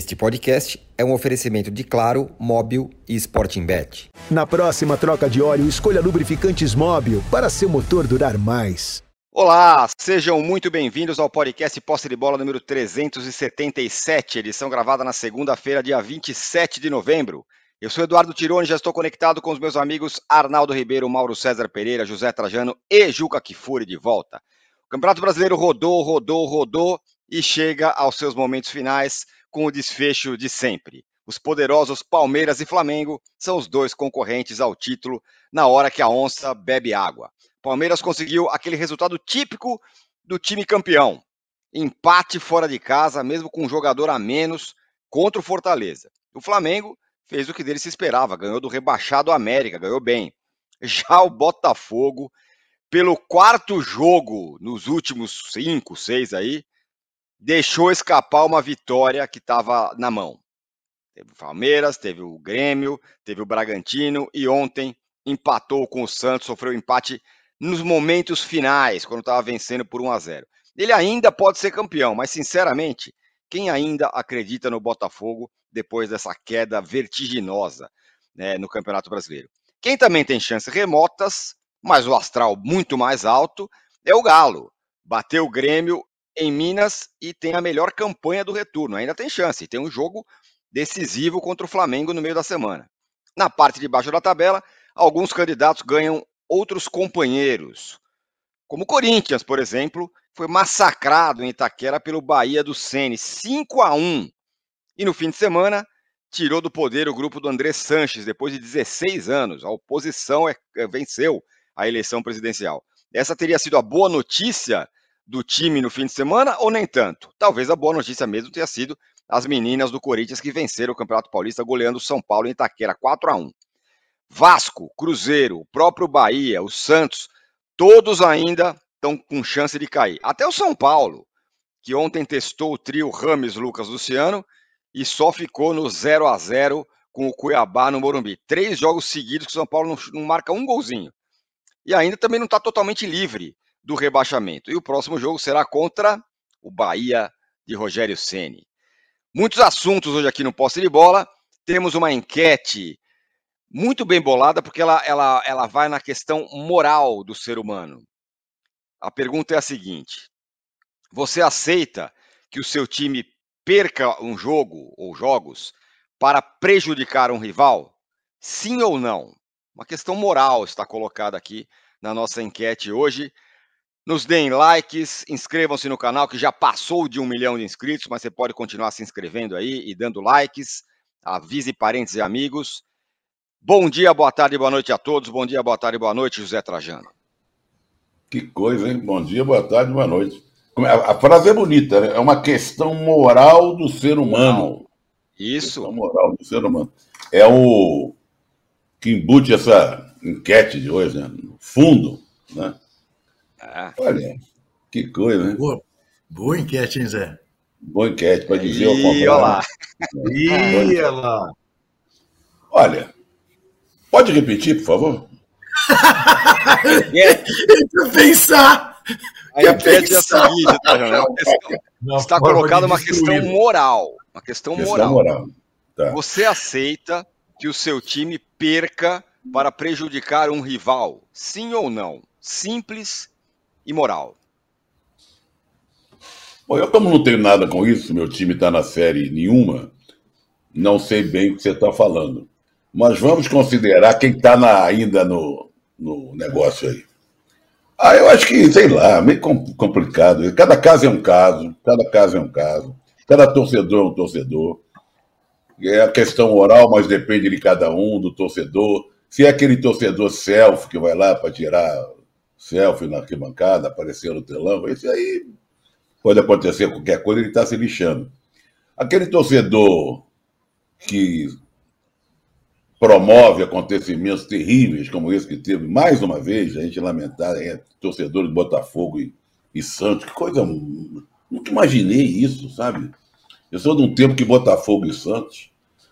Este podcast é um oferecimento de Claro, Móbil e Sporting Bet. Na próxima troca de óleo, escolha lubrificantes Móbil para seu motor durar mais. Olá, sejam muito bem-vindos ao podcast Posse de Bola número 377, edição gravada na segunda-feira, dia 27 de novembro. Eu sou Eduardo Tironi, já estou conectado com os meus amigos Arnaldo Ribeiro, Mauro César Pereira, José Trajano e Juca Kifuri de volta. O Campeonato Brasileiro rodou, rodou, rodou e chega aos seus momentos finais com o desfecho de sempre. Os poderosos Palmeiras e Flamengo são os dois concorrentes ao título na hora que a onça bebe água. Palmeiras conseguiu aquele resultado típico do time campeão. Empate fora de casa, mesmo com um jogador a menos, contra o Fortaleza. O Flamengo fez o que dele se esperava, ganhou do rebaixado América, ganhou bem. Já o Botafogo, pelo quarto jogo nos últimos cinco, seis aí, deixou escapar uma vitória que estava na mão. Teve o Palmeiras, teve o Grêmio, teve o Bragantino e ontem empatou com o Santos, sofreu empate nos momentos finais, quando estava vencendo por 1 a 0. Ele ainda pode ser campeão, mas sinceramente, quem ainda acredita no Botafogo depois dessa queda vertiginosa né, no Campeonato Brasileiro? Quem também tem chances remotas, mas o astral muito mais alto, é o Galo. Bateu o Grêmio em Minas e tem a melhor campanha do retorno. Ainda tem chance, tem um jogo decisivo contra o Flamengo no meio da semana. Na parte de baixo da tabela, alguns candidatos ganham outros companheiros. Como o Corinthians, por exemplo, foi massacrado em Itaquera pelo Bahia do Sene, 5 a 1. E no fim de semana, tirou do poder o grupo do André Sanches depois de 16 anos. A oposição é, venceu a eleição presidencial. Essa teria sido a boa notícia do time no fim de semana ou nem tanto? Talvez a boa notícia mesmo tenha sido as meninas do Corinthians que venceram o Campeonato Paulista goleando o São Paulo em Itaquera 4 a 1. Vasco, Cruzeiro, o próprio Bahia, o Santos, todos ainda estão com chance de cair. Até o São Paulo, que ontem testou o trio Rames Lucas Luciano e só ficou no 0 a 0 com o Cuiabá no Morumbi. Três jogos seguidos que o São Paulo não, não marca um golzinho. E ainda também não está totalmente livre do rebaixamento. E o próximo jogo será contra o Bahia de Rogério Ceni. Muitos assuntos hoje aqui no Posse de Bola. Temos uma enquete muito bem bolada, porque ela, ela, ela vai na questão moral do ser humano. A pergunta é a seguinte: você aceita que o seu time perca um jogo ou jogos para prejudicar um rival? Sim ou não? Uma questão moral está colocada aqui na nossa enquete hoje. Nos deem likes, inscrevam-se no canal que já passou de um milhão de inscritos, mas você pode continuar se inscrevendo aí e dando likes. Avise parentes e amigos. Bom dia, boa tarde, boa noite a todos. Bom dia, boa tarde, boa noite, José Trajano. Que coisa, hein? Bom dia, boa tarde, boa noite. A frase é bonita, né? É uma questão moral do ser humano. Isso. Questão moral do ser humano. É o que embute essa enquete de hoje, né? No fundo, né? Ah. Olha, que coisa, né? Boa, boa enquete, hein, Zé? Boa enquete, para dizer o contrário. Olha lá. Ih, olha lá. Olha, pode repetir, por favor? Deixa eu pensar. Aí a pede é a seguinte, tá, é está colocada uma questão moral. Uma questão, questão moral. moral. Tá. Você aceita que o seu time perca para prejudicar um rival? Sim ou não? Simples imoral. Bom, eu como não tenho nada com isso, meu time está na série nenhuma, não sei bem o que você está falando. Mas vamos considerar quem está ainda no, no negócio aí. Ah, eu acho que, sei lá, meio complicado. Cada caso é um caso, cada caso é um caso, cada torcedor é um torcedor. É a questão oral, mas depende de cada um, do torcedor. Se é aquele torcedor self que vai lá para tirar selfie na arquibancada, aparecer no telão, isso aí pode acontecer qualquer coisa, ele está se lixando. Aquele torcedor que promove acontecimentos terríveis como esse que teve mais uma vez, a gente lamentar, é, torcedor de Botafogo e, e Santos, que coisa. Nunca imaginei isso, sabe? Eu sou de um tempo que Botafogo e Santos,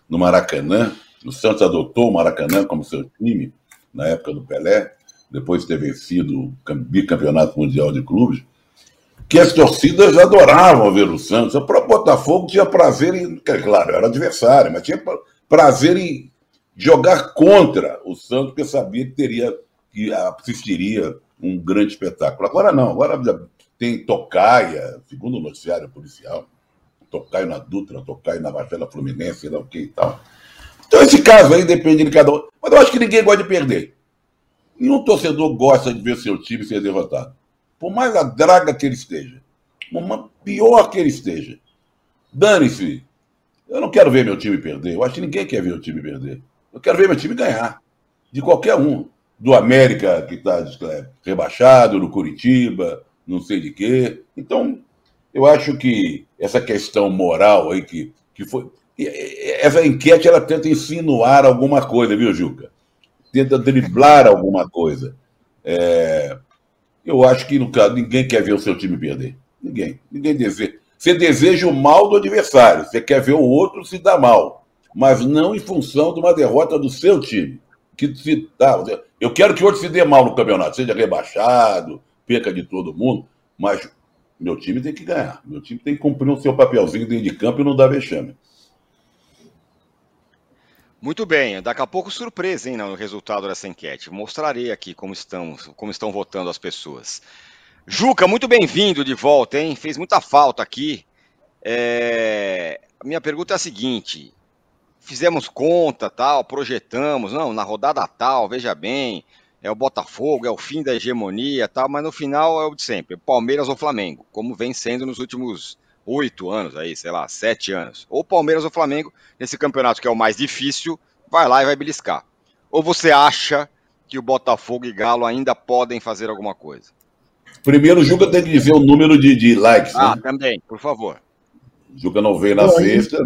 no Maracanã, o Santos adotou o Maracanã como seu time, na época do Pelé, depois de ter vencido o bicampeonato mundial de clubes, que as torcidas adoravam ver o Santos. O próprio Botafogo tinha prazer em. Claro, era adversário, mas tinha prazer em jogar contra o Santos, porque sabia que teria que assistiria um grande espetáculo. Agora não, agora tem tocaia, segundo o noticiário policial, tocaio na Dutra, tocaio na Baixada Fluminense, sei lá o que e tal. Então esse caso aí depende de cada um. Mas eu acho que ninguém gosta de perder. Nenhum torcedor gosta de ver seu time ser derrotado. Por mais a draga que ele esteja. Por pior que ele esteja. Dane-se. Eu não quero ver meu time perder. Eu acho que ninguém quer ver o time perder. Eu quero ver meu time ganhar. De qualquer um. Do América, que está rebaixado, do Curitiba, não sei de quê. Então, eu acho que essa questão moral aí que, que foi. Essa enquete ela tenta insinuar alguma coisa, viu, Juca? Tenta driblar alguma coisa. É... Eu acho que no caso ninguém quer ver o seu time perder. Ninguém. Ninguém deseja. Você deseja o mal do adversário. Você quer ver o outro se dar mal. Mas não em função de uma derrota do seu time. Que se, tá, eu quero que o outro se dê mal no campeonato, seja rebaixado, perca de todo mundo, mas meu time tem que ganhar. Meu time tem que cumprir o seu papelzinho dentro de campo e não dar vexame. Muito bem, daqui a pouco surpresa hein, no resultado dessa enquete. Mostrarei aqui como estão, como estão votando as pessoas. Juca, muito bem-vindo de volta, hein? Fez muita falta aqui. É... Minha pergunta é a seguinte: fizemos conta, tal, projetamos, não, na rodada tal, veja bem, é o Botafogo, é o fim da hegemonia, tal, mas no final é o de sempre, Palmeiras ou Flamengo, como vem sendo nos últimos oito anos aí, sei lá, sete anos. Ou Palmeiras ou Flamengo, nesse campeonato que é o mais difícil, vai lá e vai beliscar. Ou você acha que o Botafogo e Galo ainda podem fazer alguma coisa? Primeiro, o Juca tem que dizer o número de, de likes. Ah, né? também, por favor. O Juca não veio na Bom, sexta.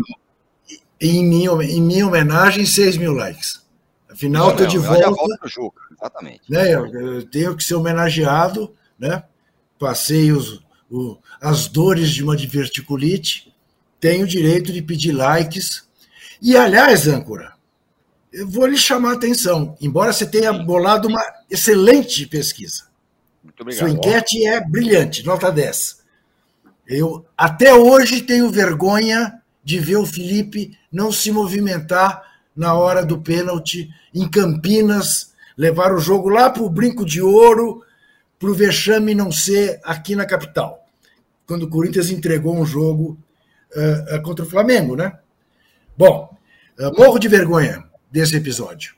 Em minha, em minha homenagem, 6 mil likes. Afinal, estou de volta. volta Juca, exatamente. Né, eu, eu, tenho que ser homenageado, né? Passei os, o, as dores de uma diverticulite, tenho o direito de pedir likes. E, aliás, âncora, eu vou lhe chamar a atenção, embora você tenha bolado uma excelente pesquisa. Muito obrigado. Sua enquete é brilhante, nota 10. Eu até hoje tenho vergonha de ver o Felipe não se movimentar na hora do pênalti em Campinas, levar o jogo lá para o brinco de ouro, para o vexame não ser aqui na capital, quando o Corinthians entregou um jogo uh, uh, contra o Flamengo, né? Bom, uh, morro de vergonha desse episódio.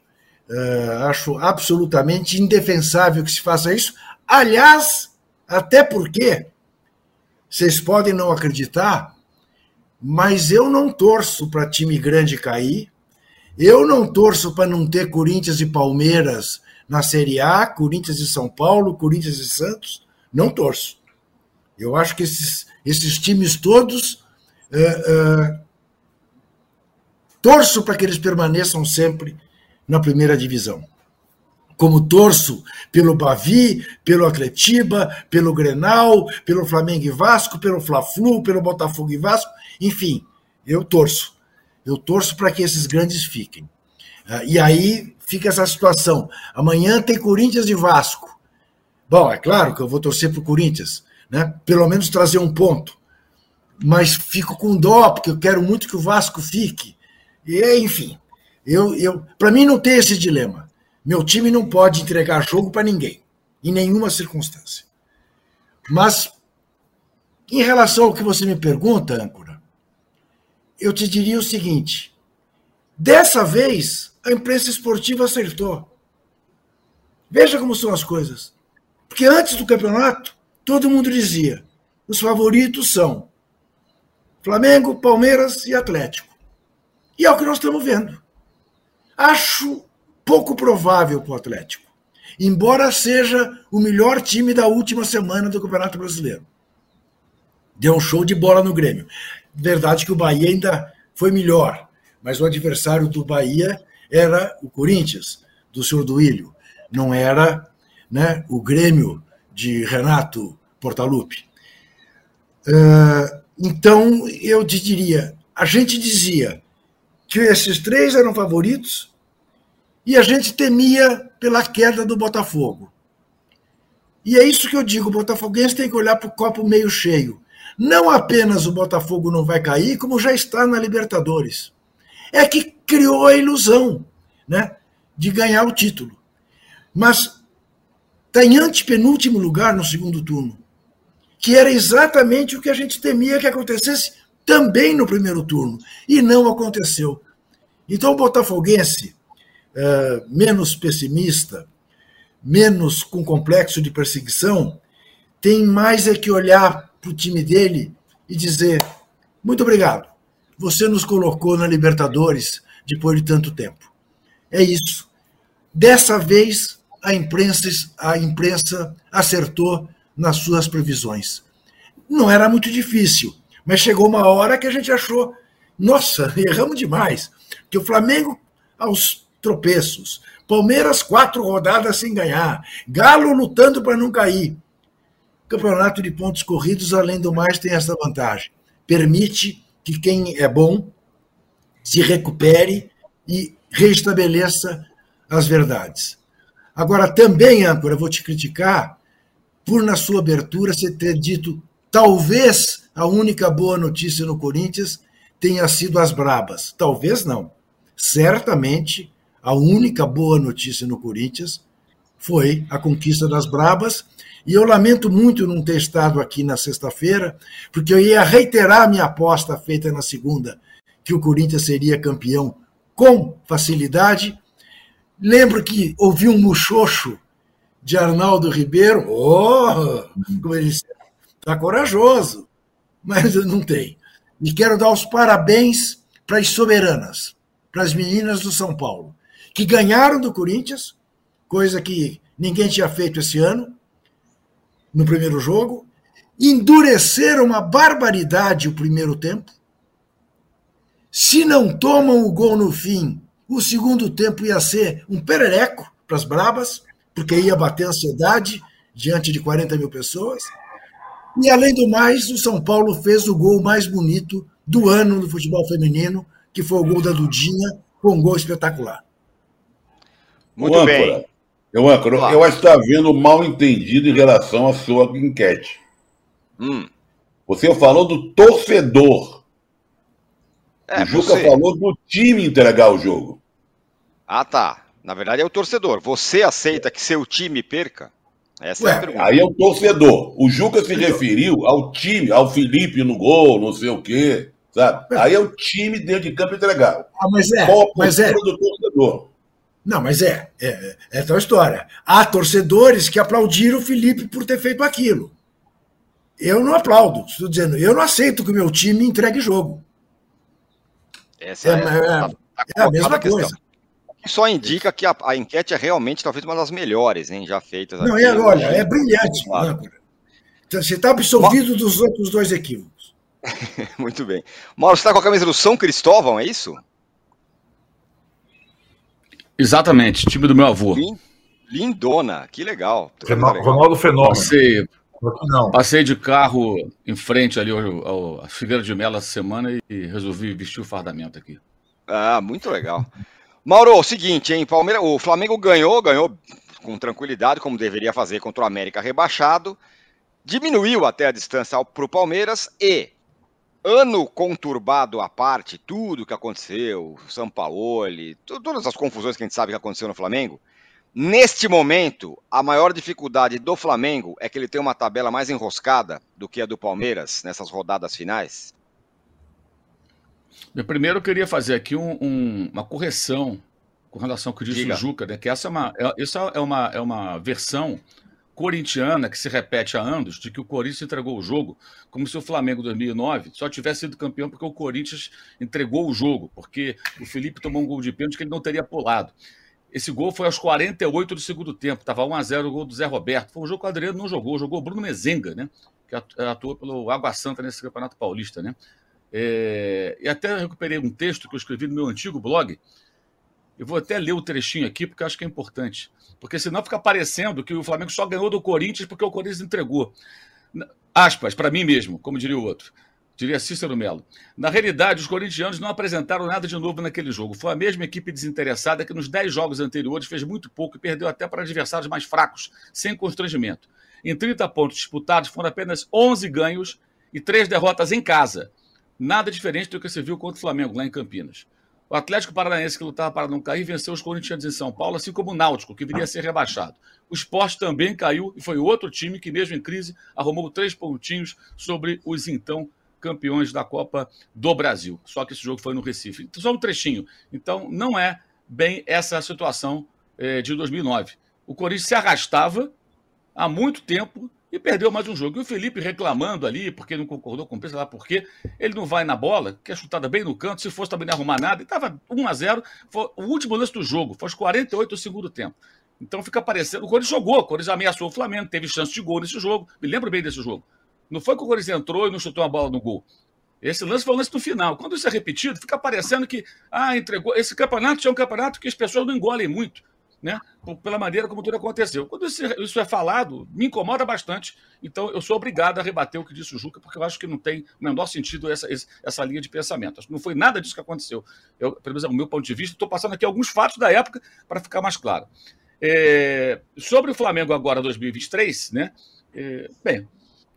acho absolutamente indefensável que se faça isso. Aliás, até porque vocês podem não acreditar, mas eu não torço para time grande cair. Eu não torço para não ter Corinthians e Palmeiras na Série A, Corinthians e São Paulo, Corinthians e Santos. Não torço. Eu acho que esses, esses times todos. Uh, uh, torço para que eles permaneçam sempre na primeira divisão como torço pelo Bavi, pelo Atletiba, pelo Grenal, pelo Flamengo e Vasco, pelo Fla-Flu, pelo Botafogo e Vasco, enfim, eu torço. Eu torço para que esses grandes fiquem. Ah, e aí fica essa situação. Amanhã tem Corinthians e Vasco. Bom, é claro que eu vou torcer para o Corinthians, né? pelo menos trazer um ponto. Mas fico com dó, porque eu quero muito que o Vasco fique. E, enfim, eu, eu, para mim não tem esse dilema. Meu time não pode entregar jogo para ninguém, em nenhuma circunstância. Mas, em relação ao que você me pergunta, âncora, eu te diria o seguinte: dessa vez, a imprensa esportiva acertou. Veja como são as coisas. Porque antes do campeonato, todo mundo dizia: os favoritos são Flamengo, Palmeiras e Atlético. E é o que nós estamos vendo. Acho pouco provável para o Atlético, embora seja o melhor time da última semana do Campeonato Brasileiro. Deu um show de bola no Grêmio. Verdade que o Bahia ainda foi melhor, mas o adversário do Bahia era o Corinthians, do senhor Duílio, não era né, o Grêmio de Renato Portaluppi. Uh, então, eu te diria, a gente dizia que esses três eram favoritos e a gente temia pela queda do Botafogo. E é isso que eu digo: o Botafoguense tem que olhar para o copo meio cheio. Não apenas o Botafogo não vai cair, como já está na Libertadores. É que criou a ilusão né, de ganhar o título. Mas está em antepenúltimo lugar no segundo turno, que era exatamente o que a gente temia que acontecesse também no primeiro turno, e não aconteceu. Então o Botafoguense, é, menos pessimista, menos com complexo de perseguição, tem mais é que olhar para o time dele e dizer: muito obrigado, você nos colocou na Libertadores depois de tanto tempo. É isso. Dessa vez, a imprensa, a imprensa acertou nas suas previsões. Não era muito difícil, mas chegou uma hora que a gente achou: nossa, erramos demais. Que o Flamengo, aos tropeços, Palmeiras, quatro rodadas sem ganhar, Galo lutando para não cair. Campeonato de pontos corridos, além do mais, tem essa vantagem. Permite que quem é bom se recupere e restabeleça as verdades. Agora, também, âncora, vou te criticar por, na sua abertura, você ter dito talvez a única boa notícia no Corinthians tenha sido as brabas. Talvez não. Certamente, a única boa notícia no Corinthians foi a conquista das brabas e eu lamento muito não ter estado aqui na sexta-feira, porque eu ia reiterar a minha aposta feita na segunda, que o Corinthians seria campeão com facilidade. Lembro que ouvi um muxoxo de Arnaldo Ribeiro. Oh, como ele disse, está corajoso, mas não tem. E quero dar os parabéns para as soberanas, para as meninas do São Paulo, que ganharam do Corinthians, coisa que ninguém tinha feito esse ano, no primeiro jogo, endureceram uma barbaridade o primeiro tempo. Se não tomam o gol no fim, o segundo tempo ia ser um perereco para as brabas, porque ia bater ansiedade diante de 40 mil pessoas. E, além do mais, o São Paulo fez o gol mais bonito do ano no futebol feminino, que foi o gol da Dudinha, com um gol espetacular. Muito bem. Eu, Ancora, claro. eu acho que está havendo mal entendido em relação à sua enquete. Hum. Você falou do torcedor. É, o Juca você... falou do time entregar o jogo. Ah, tá. Na verdade é o torcedor. Você aceita que seu time perca? Essa Ué, é a pergunta. Aí é o torcedor. O Juca se referiu ao time, ao Felipe no gol, não sei o quê. Sabe? Aí é o time dentro de campo entregar. Ah, mas é. Qual mas é. do torcedor? Não, mas é, é, é tal história. Há torcedores que aplaudiram o Felipe por ter feito aquilo. Eu não aplaudo, estou dizendo, eu não aceito que o meu time entregue jogo. Essa é, é, é, tá, tá é a mesma coisa. Só indica que a, a, enquete é realmente talvez uma das melhores, hein, já feitas. Não, é, olha, é brilhante. Claro. Então, você está absolvido dos outros dois equívocos. Muito bem. Mauro, você está com a camisa do São Cristóvão, é isso? Exatamente, time do meu avô. Lindona, que legal. Ronaldo Fenômeno. Passei, passei de carro em frente ali ao, ao Figueira de Melo essa semana e resolvi vestir o fardamento aqui. Ah, muito legal. Mauro, o seguinte, hein? Palmeiras, o Flamengo ganhou, ganhou com tranquilidade, como deveria fazer contra o América rebaixado. Diminuiu até a distância para o Palmeiras e ano conturbado à parte, tudo que aconteceu, São Paulo, todas as confusões que a gente sabe que aconteceu no Flamengo, neste momento, a maior dificuldade do Flamengo é que ele tem uma tabela mais enroscada do que a do Palmeiras nessas rodadas finais? Eu primeiro eu queria fazer aqui um, um, uma correção com relação ao que disse Diga. o Juca, né? que essa é uma, é, essa é uma, é uma versão corintiana que se repete há anos, de que o Corinthians entregou o jogo como se o Flamengo 2009 só tivesse sido campeão porque o Corinthians entregou o jogo, porque o Felipe tomou um gol de pênalti que ele não teria pulado. Esse gol foi aos 48 do segundo tempo, estava 1 a 0 o gol do Zé Roberto. Foi um jogo que o Adriano não jogou, jogou o Bruno Mezenga, né? Que atuou pelo Água Santa nesse Campeonato Paulista, né? É... E até recuperei um texto que eu escrevi no meu antigo blog. Eu vou até ler o trechinho aqui porque eu acho que é importante. Porque senão fica parecendo que o Flamengo só ganhou do Corinthians porque o Corinthians entregou. Aspas, para mim mesmo, como diria o outro. Diria Cícero Melo. Na realidade, os corintianos não apresentaram nada de novo naquele jogo. Foi a mesma equipe desinteressada que nos 10 jogos anteriores fez muito pouco e perdeu até para adversários mais fracos, sem constrangimento. em 30 pontos disputados, foram apenas 11 ganhos e 3 derrotas em casa. Nada diferente do que você viu contra o Flamengo, lá em Campinas. O Atlético Paranaense, que lutava para não cair, venceu os Corinthians em São Paulo, assim como o Náutico, que viria a ser rebaixado. O Esporte também caiu e foi outro time que, mesmo em crise, arrumou três pontinhos sobre os então campeões da Copa do Brasil. Só que esse jogo foi no Recife. Então, só um trechinho. Então, não é bem essa situação é, de 2009. O Corinthians se arrastava há muito tempo e perdeu mais um jogo. E o Felipe reclamando ali, porque não concordou com o sei lá por quê, ele não vai na bola, que é chutada bem no canto, se fosse também não arrumar nada, e estava 1 a 0 foi o último lance do jogo, foi aos 48 do segundo tempo. Então fica parecendo. O Corinthians jogou, o Corinthians ameaçou o Flamengo, teve chance de gol nesse jogo. Me lembro bem desse jogo. Não foi que o Corinthians entrou e não chutou a bola no gol. Esse lance foi o lance do final. Quando isso é repetido, fica parecendo que, ah, entregou. Esse campeonato é um campeonato que as pessoas não engolem muito né? Pela maneira como tudo aconteceu. Quando isso, isso, é falado, me incomoda bastante. Então, eu sou obrigado a rebater o que disse o Juca, porque eu acho que não tem o menor sentido essa, essa linha de pensamento. Não foi nada disso que aconteceu. Eu, pelo menos, do meu ponto de vista, estou passando aqui alguns fatos da época para ficar mais claro. É, sobre o Flamengo agora 2023, né? É, bem,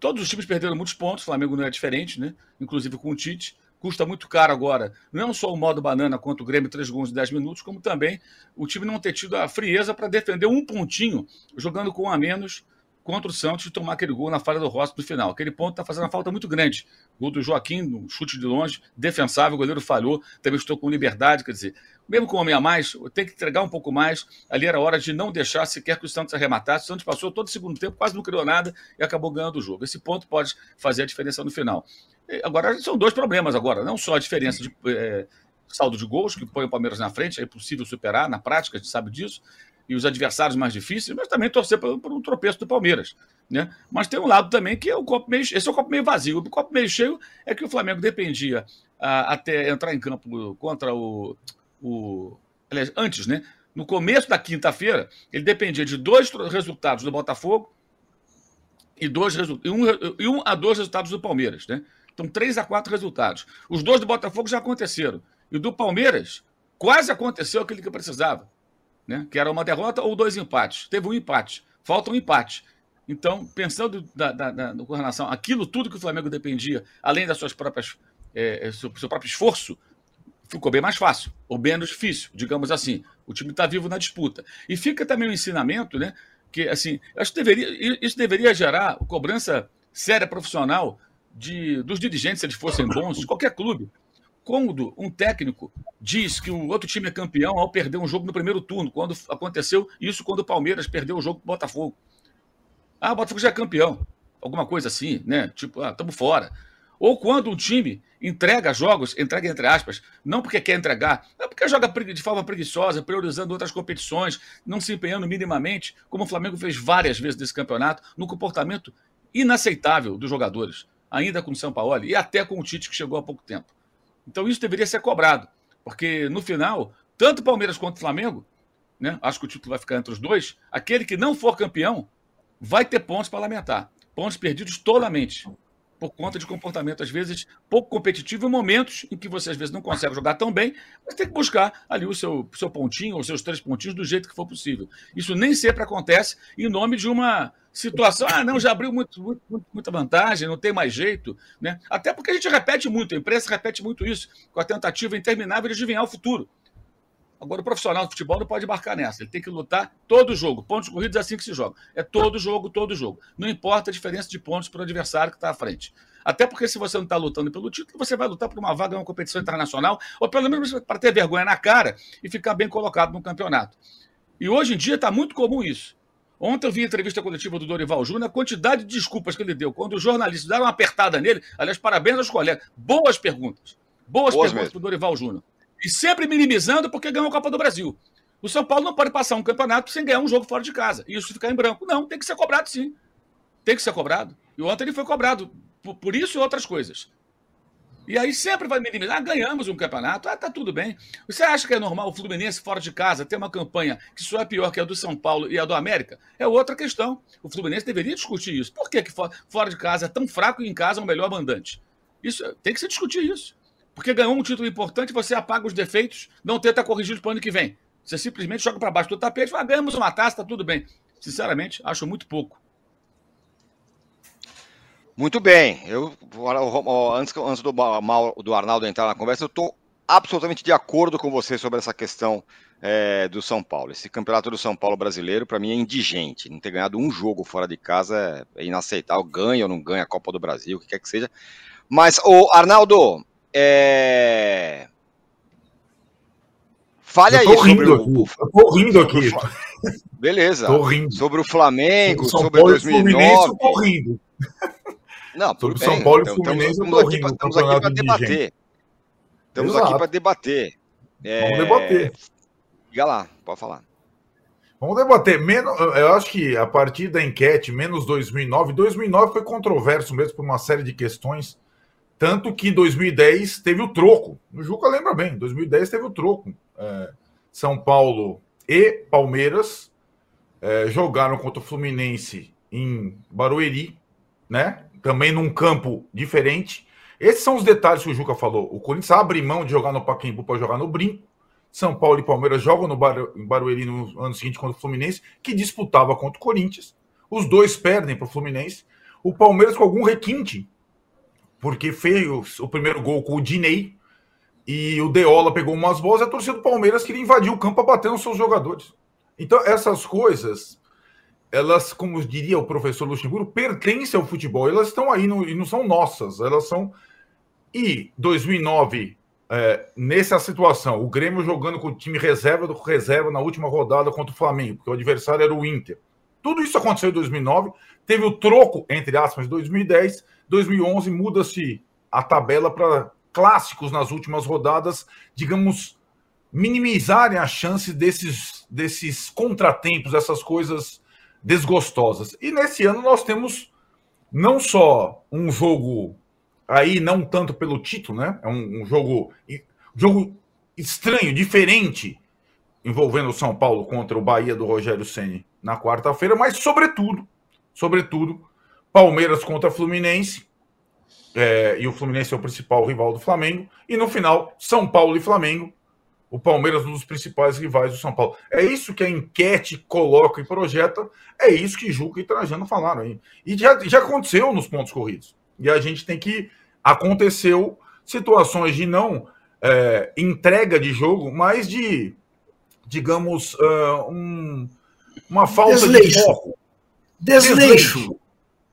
todos os times perderam muitos pontos, o Flamengo não é diferente, né? Inclusive com o Tite custa muito caro agora, não só o modo banana quanto o Grêmio 3 gols em 10 minutos, como também o time não ter tido a frieza para defender um pontinho, jogando com um a menos contra o Santos e tomar aquele gol na falha do Rossi no final. Aquele ponto está fazendo uma falta muito grande. Gol do Joaquim, um chute de longe, defensável, o goleiro falhou, também estou com liberdade, quer dizer, mesmo com o homem a mais, tem que entregar um pouco mais. Ali era hora de não deixar sequer que o Santos arrematasse. O Santos passou todo o segundo tempo, quase não criou nada e acabou ganhando o jogo. Esse ponto pode fazer a diferença no final. Agora, são dois problemas agora. Não só a diferença de é, saldo de gols, que põe o Palmeiras na frente, é impossível superar, na prática, a gente sabe disso, e os adversários mais difíceis, mas também torcer por, por um tropeço do Palmeiras. Né? Mas tem um lado também que é o copo meio Esse é o copo meio vazio. O copo meio cheio é que o Flamengo dependia a, até entrar em campo contra o, o. Aliás, antes, né? No começo da quinta-feira, ele dependia de dois resultados do Botafogo e, dois, e, um, e um a dois resultados do Palmeiras, né? Então, três a quatro resultados. Os dois do Botafogo já aconteceram. E o do Palmeiras quase aconteceu aquilo que precisava, né? que era uma derrota ou dois empates. Teve um empate. Falta um empate. Então, pensando da, da, da, com relação àquilo tudo que o Flamengo dependia, além das suas próprias, é, seu, seu próprio esforço, ficou bem mais fácil, ou menos difícil, digamos assim. O time está vivo na disputa. E fica também o um ensinamento, né? Que assim, acho que deveria, isso deveria gerar cobrança séria profissional de, dos dirigentes, se eles fossem bons, de qualquer clube. Quando um técnico diz que o outro time é campeão ao perder um jogo no primeiro turno, quando aconteceu isso quando o Palmeiras perdeu o jogo com o Botafogo. Ah, o Botafogo já é campeão. Alguma coisa assim, né? Tipo, ah, estamos fora. Ou quando um time entrega jogos, entrega entre aspas, não porque quer entregar, não porque joga de forma preguiçosa, priorizando outras competições, não se empenhando minimamente, como o Flamengo fez várias vezes nesse campeonato, no comportamento inaceitável dos jogadores ainda com o São Paulo e até com o Tite, que chegou há pouco tempo. Então isso deveria ser cobrado, porque no final, tanto Palmeiras quanto Flamengo, né, acho que o título vai ficar entre os dois, aquele que não for campeão vai ter pontos para lamentar. Pontos perdidos totalmente por conta de comportamento, às vezes, pouco competitivo em momentos em que você, às vezes, não consegue jogar tão bem, mas tem que buscar ali o seu, seu pontinho, ou seus três pontinhos, do jeito que for possível. Isso nem sempre acontece em nome de uma situação, ah, não, já abriu muito, muito, muita vantagem, não tem mais jeito, né? Até porque a gente repete muito, a imprensa repete muito isso, com a tentativa interminável de adivinhar o futuro. Agora, o profissional do futebol não pode embarcar nessa. Ele tem que lutar todo jogo. Pontos corridos é assim que se joga. É todo jogo, todo jogo. Não importa a diferença de pontos para o adversário que está à frente. Até porque, se você não está lutando pelo título, você vai lutar por uma vaga em uma competição internacional, ou pelo menos para ter vergonha na cara e ficar bem colocado no campeonato. E hoje em dia está muito comum isso. Ontem eu vi a entrevista coletiva do Dorival Júnior, a quantidade de desculpas que ele deu. Quando os jornalistas deram uma apertada nele, aliás, parabéns aos colegas. Boas perguntas. Boas, Boas perguntas para o Dorival Júnior. E sempre minimizando porque ganhou a Copa do Brasil. O São Paulo não pode passar um campeonato sem ganhar um jogo fora de casa. E isso ficar em branco. Não, tem que ser cobrado sim. Tem que ser cobrado. E ontem ele foi cobrado por, por isso e outras coisas. E aí sempre vai minimizar. Ah, ganhamos um campeonato. Ah, tá tudo bem. Você acha que é normal o Fluminense fora de casa ter uma campanha que só é pior que a do São Paulo e a do América? É outra questão. O Fluminense deveria discutir isso. Por que, que fora de casa é tão fraco e em casa é o melhor mandante? Isso tem que se discutir isso. Porque ganhou um título importante, você apaga os defeitos, não tenta corrigir para o ano que vem. Você simplesmente joga para baixo do tapete fala, ah, ganhamos uma taça, tá tudo bem. Sinceramente, acho muito pouco. Muito bem. Eu, antes, antes do, do Arnaldo entrar na conversa, eu estou absolutamente de acordo com você sobre essa questão é, do São Paulo. Esse campeonato do São Paulo brasileiro, para mim, é indigente. Não ter ganhado um jogo fora de casa é, inaceitável. Ganha ou não ganha a Copa do Brasil, o que quer que seja. Mas, o Arnaldo, é... fale aí sobre o. Eu tô rindo aqui. Beleza. Tô rindo. Sobre o Flamengo, sobre, sobre Paulo 2009. Eu tô rindo. Não, sobre São Paulo e então, Fluminense, estamos, aqui, estamos aqui para debater. Estamos Exato. aqui para debater. É... Vamos debater. Diga lá, pode falar. Vamos debater. Menos, eu acho que a partir da enquete, menos 2009, 2009 foi controverso mesmo por uma série de questões. Tanto que em 2010 teve o troco. O Juca lembra bem, em 2010 teve o troco. É, São Paulo e Palmeiras é, jogaram contra o Fluminense em Barueri, né? também num campo diferente. Esses são os detalhes que o Juca falou. O Corinthians abre mão de jogar no Pacaembu para jogar no Brinco. São Paulo e Palmeiras jogam no Bar em Barueri no ano seguinte contra o Fluminense, que disputava contra o Corinthians. Os dois perdem para o Fluminense. O Palmeiras com algum requinte, porque fez o primeiro gol com o Dinei e o Deola pegou umas bolas. A torcida do Palmeiras queria invadir o campo para bater nos seus jogadores. Então, essas coisas elas, como diria o professor Luxemburgo, pertencem ao futebol. Elas estão aí no, e não são nossas. Elas são. E 2009, é, nessa situação, o Grêmio jogando com o time reserva do reserva na última rodada contra o Flamengo, porque o adversário era o Inter. Tudo isso aconteceu em 2009. Teve o troco, entre aspas, em 2010. 2011 muda-se a tabela para clássicos nas últimas rodadas, digamos, minimizarem a chance desses, desses contratempos, essas coisas desgostosas. E nesse ano nós temos não só um jogo aí, não tanto pelo título, né? É um, um jogo, jogo estranho, diferente, envolvendo o São Paulo contra o Bahia do Rogério Ceni na quarta-feira, mas sobretudo, sobretudo, Palmeiras contra Fluminense. É, e o Fluminense é o principal rival do Flamengo. E no final, São Paulo e Flamengo o Palmeiras um dos principais rivais do São Paulo. É isso que a enquete coloca e projeta, é isso que Juca e Trajano falaram aí. E já, já aconteceu nos pontos corridos. E a gente tem que. Aconteceu situações de não é, entrega de jogo, mas de, digamos, uh, um, uma falta Desleixo. de foco. Desleixo. Desleixo.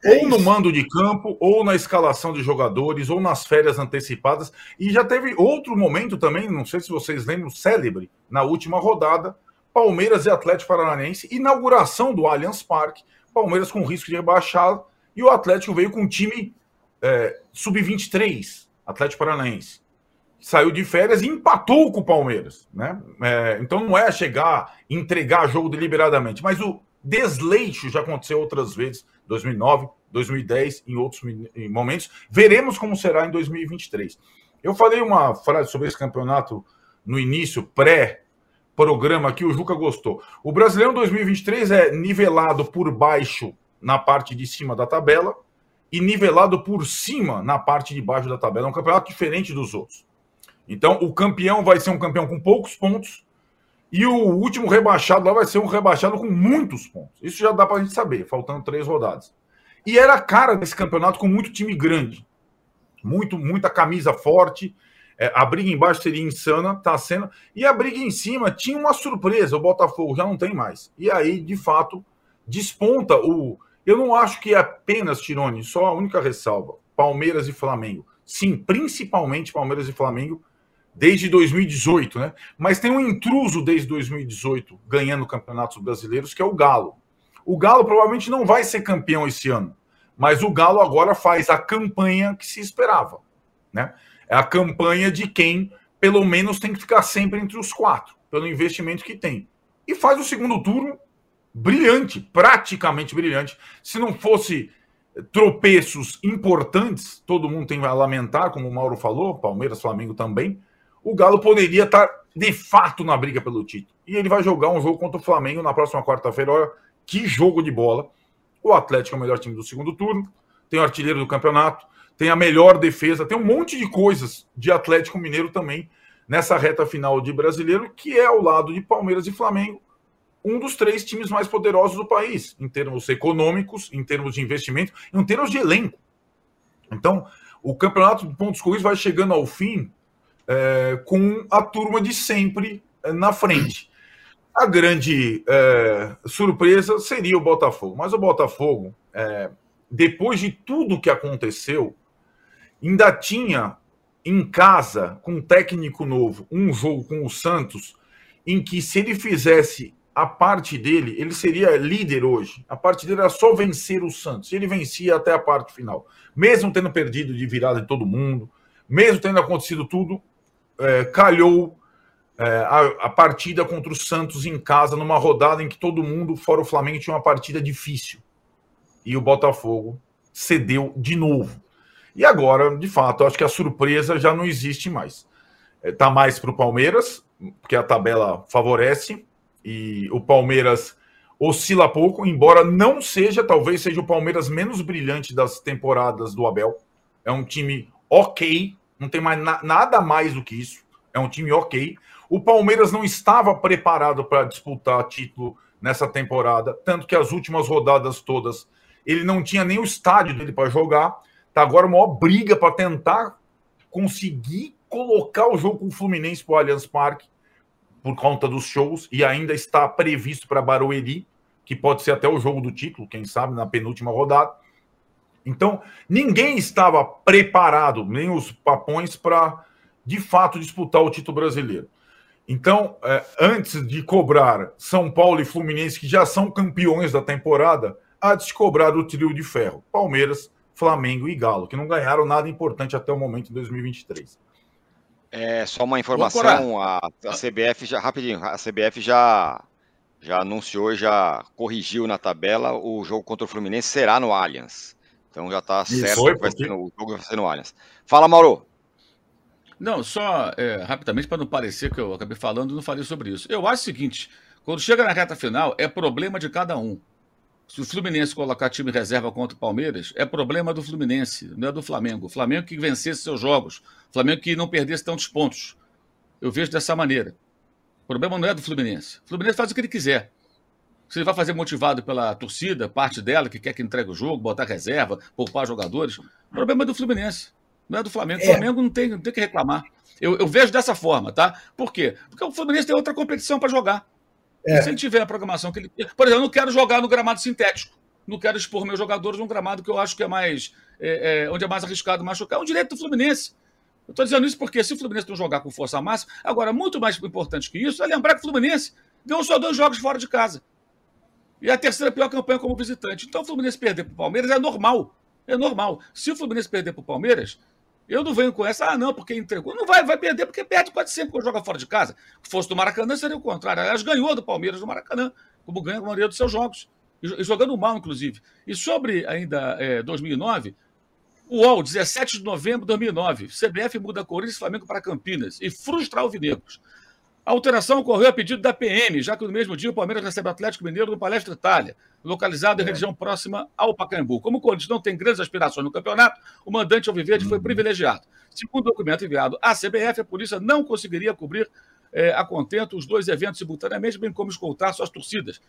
É ou no mando de campo, ou na escalação de jogadores, ou nas férias antecipadas. E já teve outro momento também, não sei se vocês lembram, célebre, na última rodada, Palmeiras e Atlético Paranaense, inauguração do Allianz Parque, Palmeiras com risco de rebaixar, e o Atlético veio com um time é, sub-23, Atlético Paranaense. Saiu de férias e empatou com o Palmeiras. Né? É, então não é chegar, entregar jogo deliberadamente, mas o desleixo já aconteceu outras vezes 2009, 2010, em outros momentos. Veremos como será em 2023. Eu falei uma frase sobre esse campeonato no início, pré-programa que o Juca gostou. O Brasileirão 2023 é nivelado por baixo na parte de cima da tabela e nivelado por cima na parte de baixo da tabela. É um campeonato diferente dos outros. Então, o campeão vai ser um campeão com poucos pontos e o último rebaixado lá vai ser um rebaixado com muitos pontos. Isso já dá para a gente saber, faltando três rodadas. E era a cara desse campeonato com muito time grande. Muito, muita camisa forte. É, a briga embaixo seria insana, tá sendo. E a briga em cima tinha uma surpresa. O Botafogo já não tem mais. E aí, de fato, desponta o. Eu não acho que é apenas Tirone, só a única ressalva. Palmeiras e Flamengo. Sim, principalmente Palmeiras e Flamengo desde 2018, né? Mas tem um intruso desde 2018 ganhando campeonatos brasileiros, que é o Galo. O Galo provavelmente não vai ser campeão esse ano, mas o Galo agora faz a campanha que se esperava, né? É a campanha de quem pelo menos tem que ficar sempre entre os quatro, pelo investimento que tem. E faz o segundo turno brilhante, praticamente brilhante. Se não fosse tropeços importantes, todo mundo tem a lamentar, como o Mauro falou, Palmeiras, Flamengo também, o Galo poderia estar de fato na briga pelo título. E ele vai jogar um jogo contra o Flamengo na próxima quarta-feira. Olha que jogo de bola. O Atlético é o melhor time do segundo turno, tem o artilheiro do campeonato, tem a melhor defesa, tem um monte de coisas de Atlético Mineiro também nessa reta final de brasileiro, que é ao lado de Palmeiras e Flamengo, um dos três times mais poderosos do país, em termos econômicos, em termos de investimento, em termos de elenco. Então, o campeonato de pontos corridos vai chegando ao fim é, com a turma de sempre é, na frente. A grande é, surpresa seria o Botafogo, mas o Botafogo, é, depois de tudo que aconteceu, ainda tinha em casa, com um técnico novo, um jogo com o Santos, em que se ele fizesse a parte dele, ele seria líder hoje. A parte dele era só vencer o Santos. Ele vencia até a parte final. Mesmo tendo perdido de virada de todo mundo, mesmo tendo acontecido tudo, é, calhou é, a, a, partida contra o Santos em casa, numa rodada em que todo mundo, fora o Flamengo, tinha uma partida difícil. E o Botafogo cedeu de novo. E agora, de fato, acho que a surpresa já não existe mais. Está é, mais para o Palmeiras, porque a tabela favorece, e o Palmeiras oscila pouco, embora não seja, talvez seja o Palmeiras menos brilhante das temporadas do Abel. É um time ok, não tem mais na, nada mais do que isso. É um time ok. O Palmeiras não estava preparado para disputar título nessa temporada, tanto que as últimas rodadas todas ele não tinha nem o estádio dele para jogar. Tá agora uma briga para tentar conseguir colocar o jogo com o Fluminense para o Allianz Parque por conta dos shows e ainda está previsto para Barueri, que pode ser até o jogo do título, quem sabe, na penúltima rodada. Então, ninguém estava preparado, nem os papões, para de fato disputar o título brasileiro. Então, é, antes de cobrar São Paulo e Fluminense, que já são campeões da temporada, há de se cobrar o trio de ferro: Palmeiras, Flamengo e Galo, que não ganharam nada importante até o momento em 2023. É, só uma informação: a, a CBF já, rapidinho, a CBF já, já anunciou já corrigiu na tabela o jogo contra o Fluminense será no Allianz. Então já está certo foi, que vai ser no, o jogo vai ser no Allianz. Fala, Mauro. Não, só é, rapidamente para não parecer que eu acabei falando, não falei sobre isso. Eu acho o seguinte: quando chega na reta final, é problema de cada um. Se o Fluminense colocar time reserva contra o Palmeiras, é problema do Fluminense, não é do Flamengo. O Flamengo que vencesse seus jogos, o Flamengo que não perdesse tantos pontos. Eu vejo dessa maneira. O problema não é do Fluminense. O Fluminense faz o que ele quiser. Se ele vai fazer motivado pela torcida, parte dela que quer que entregue o jogo, botar reserva, poupar jogadores, o problema é do Fluminense, não é do Flamengo. O é. Flamengo não tem, não tem que reclamar. Eu, eu, vejo dessa forma, tá? Por quê? Porque o Fluminense tem outra competição para jogar. É. Se ele tiver a programação que ele. Por exemplo, eu não quero jogar no gramado sintético. Não quero expor meus jogadores num gramado que eu acho que é mais. É, é, onde é mais arriscado machucar. É um direito do Fluminense. Eu estou dizendo isso porque se o Fluminense não jogar com força máxima, agora, muito mais importante que isso, é lembrar que o Fluminense ganhou só dois jogos fora de casa. E a terceira pior campanha como visitante. Então o Fluminense perder para o Palmeiras é normal. É normal. Se o Fluminense perder para o Palmeiras, eu não venho com essa, ah, não, porque entregou. Não vai, vai perder, porque perde quase sempre quando joga fora de casa. Se fosse do Maracanã, seria o contrário. Aliás, ganhou do Palmeiras do Maracanã, como ganha a maioria dos seus jogos. E jogando mal, inclusive. E sobre ainda é, 2009, o UOL, 17 de novembro de 2009, CBF muda Corinthians e Flamengo para Campinas e frustra alvinegros. A alteração ocorreu a pedido da PM, já que no mesmo dia o Palmeiras recebe o Atlético Mineiro no Palestra Itália, localizado em é. região próxima ao Pacaembu. Como o Corinthians não tem grandes aspirações no campeonato, o mandante Alviverde foi uhum. privilegiado. Segundo o documento enviado à CBF, a polícia não conseguiria cobrir é, a contento os dois eventos simultaneamente, bem como escoltar suas torcidas.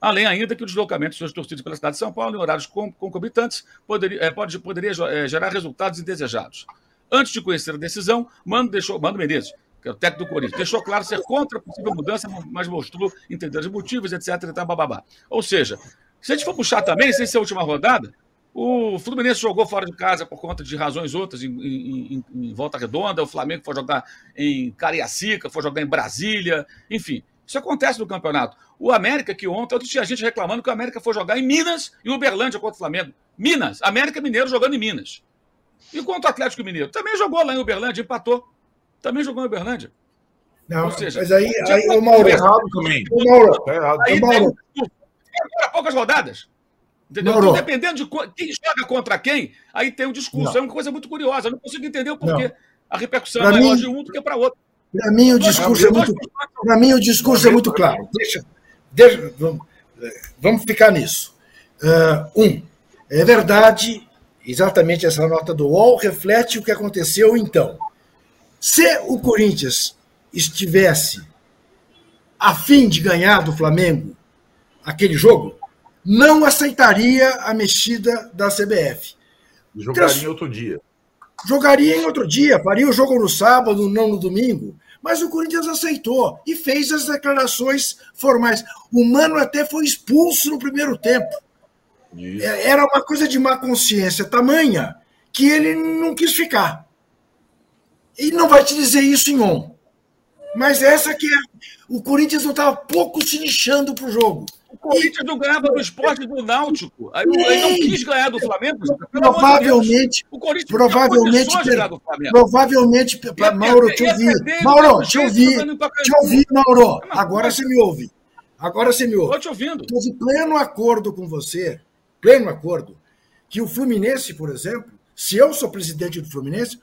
Além ainda que o deslocamento de suas torcidas pela cidade de São Paulo em horários concomitantes poderia, é, pode, poderia é, gerar resultados indesejados. Antes de conhecer a decisão, Mano, deixou, Mano Menezes que é o técnico do Corinthians, deixou claro ser contra a possível mudança, mas mostrou entender os motivos, etc. E tal, bababá. Ou seja, se a gente for puxar também, sem ser a última rodada, o Fluminense jogou fora de casa por conta de razões outras, em, em, em, Volta Redonda, o Flamengo foi jogar em Cariacica, foi jogar em Brasília, enfim. Isso acontece no campeonato. O América, que ontem, ontem tinha gente reclamando que o América foi jogar em Minas e Uberlândia contra o Flamengo. Minas, América Mineiro jogando em Minas. E o Atlético Mineiro? Também jogou lá em Uberlândia, empatou também jogou em Uberlândia. Não, Ou seja, mas aí, aí o Mauro. errado também. O Mauro. Tá errado. Aí Mauro. Tem, poucas rodadas. Entendeu? Mauro. Então, dependendo de quem joga contra quem, aí tem um discurso. Não. É uma coisa muito curiosa. Eu não consigo entender o porquê. Não. A repercussão pra é maior mim, de um do que para outro. Para mim, o discurso é muito, para mim, o discurso é muito claro. Deixa, deixa vamos, vamos ficar nisso. Uh, um, é verdade, exatamente essa nota do UOL reflete o que aconteceu então. Se o Corinthians estivesse a fim de ganhar do Flamengo aquele jogo, não aceitaria a mexida da CBF. Jogaria em outro dia. Jogaria em outro dia, faria o jogo no sábado, não no domingo. Mas o Corinthians aceitou e fez as declarações formais. O Mano até foi expulso no primeiro tempo. Isso. É, era uma coisa de má consciência tamanha que ele não quis ficar. E não vai te dizer isso em on. Mas essa que é. O Corinthians não estava pouco se lixando para o jogo. O Corinthians não ganhava do esporte do Náutico. Aí ele não quis ganhar do Flamengo. Provavelmente. O Corinthians provavelmente. Do provavelmente. Ia Mauro, deixa eu ouvir. Mauro, ouvir. Deixa eu ouvir, Mauro. Agora você me ouve. Agora você me ouve. Estou te ouvindo. Estou de pleno acordo com você. Pleno acordo. Que o Fluminense, por exemplo, se eu sou presidente do Fluminense,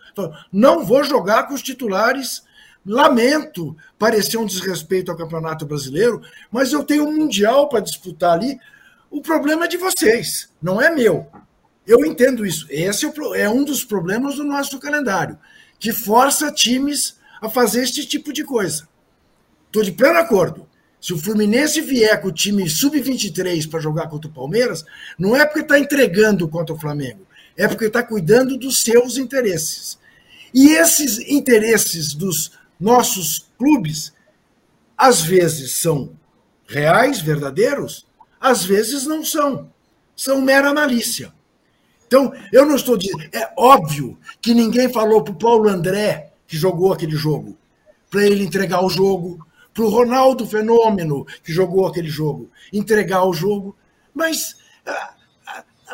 não vou jogar com os titulares Lamento parecer um desrespeito ao Campeonato Brasileiro, mas eu tenho um Mundial para disputar ali. O problema é de vocês, não é meu. Eu entendo isso. Esse é um dos problemas do nosso calendário, que força times a fazer este tipo de coisa. Estou de pleno acordo. Se o Fluminense vier com o time sub-23 para jogar contra o Palmeiras, não é porque está entregando contra o Flamengo, é porque está cuidando dos seus interesses. E esses interesses dos nossos clubes, às vezes são reais, verdadeiros, às vezes não são. São mera malícia. Então, eu não estou dizendo. É óbvio que ninguém falou para o Paulo André, que jogou aquele jogo, para ele entregar o jogo, para o Ronaldo Fenômeno, que jogou aquele jogo, entregar o jogo. Mas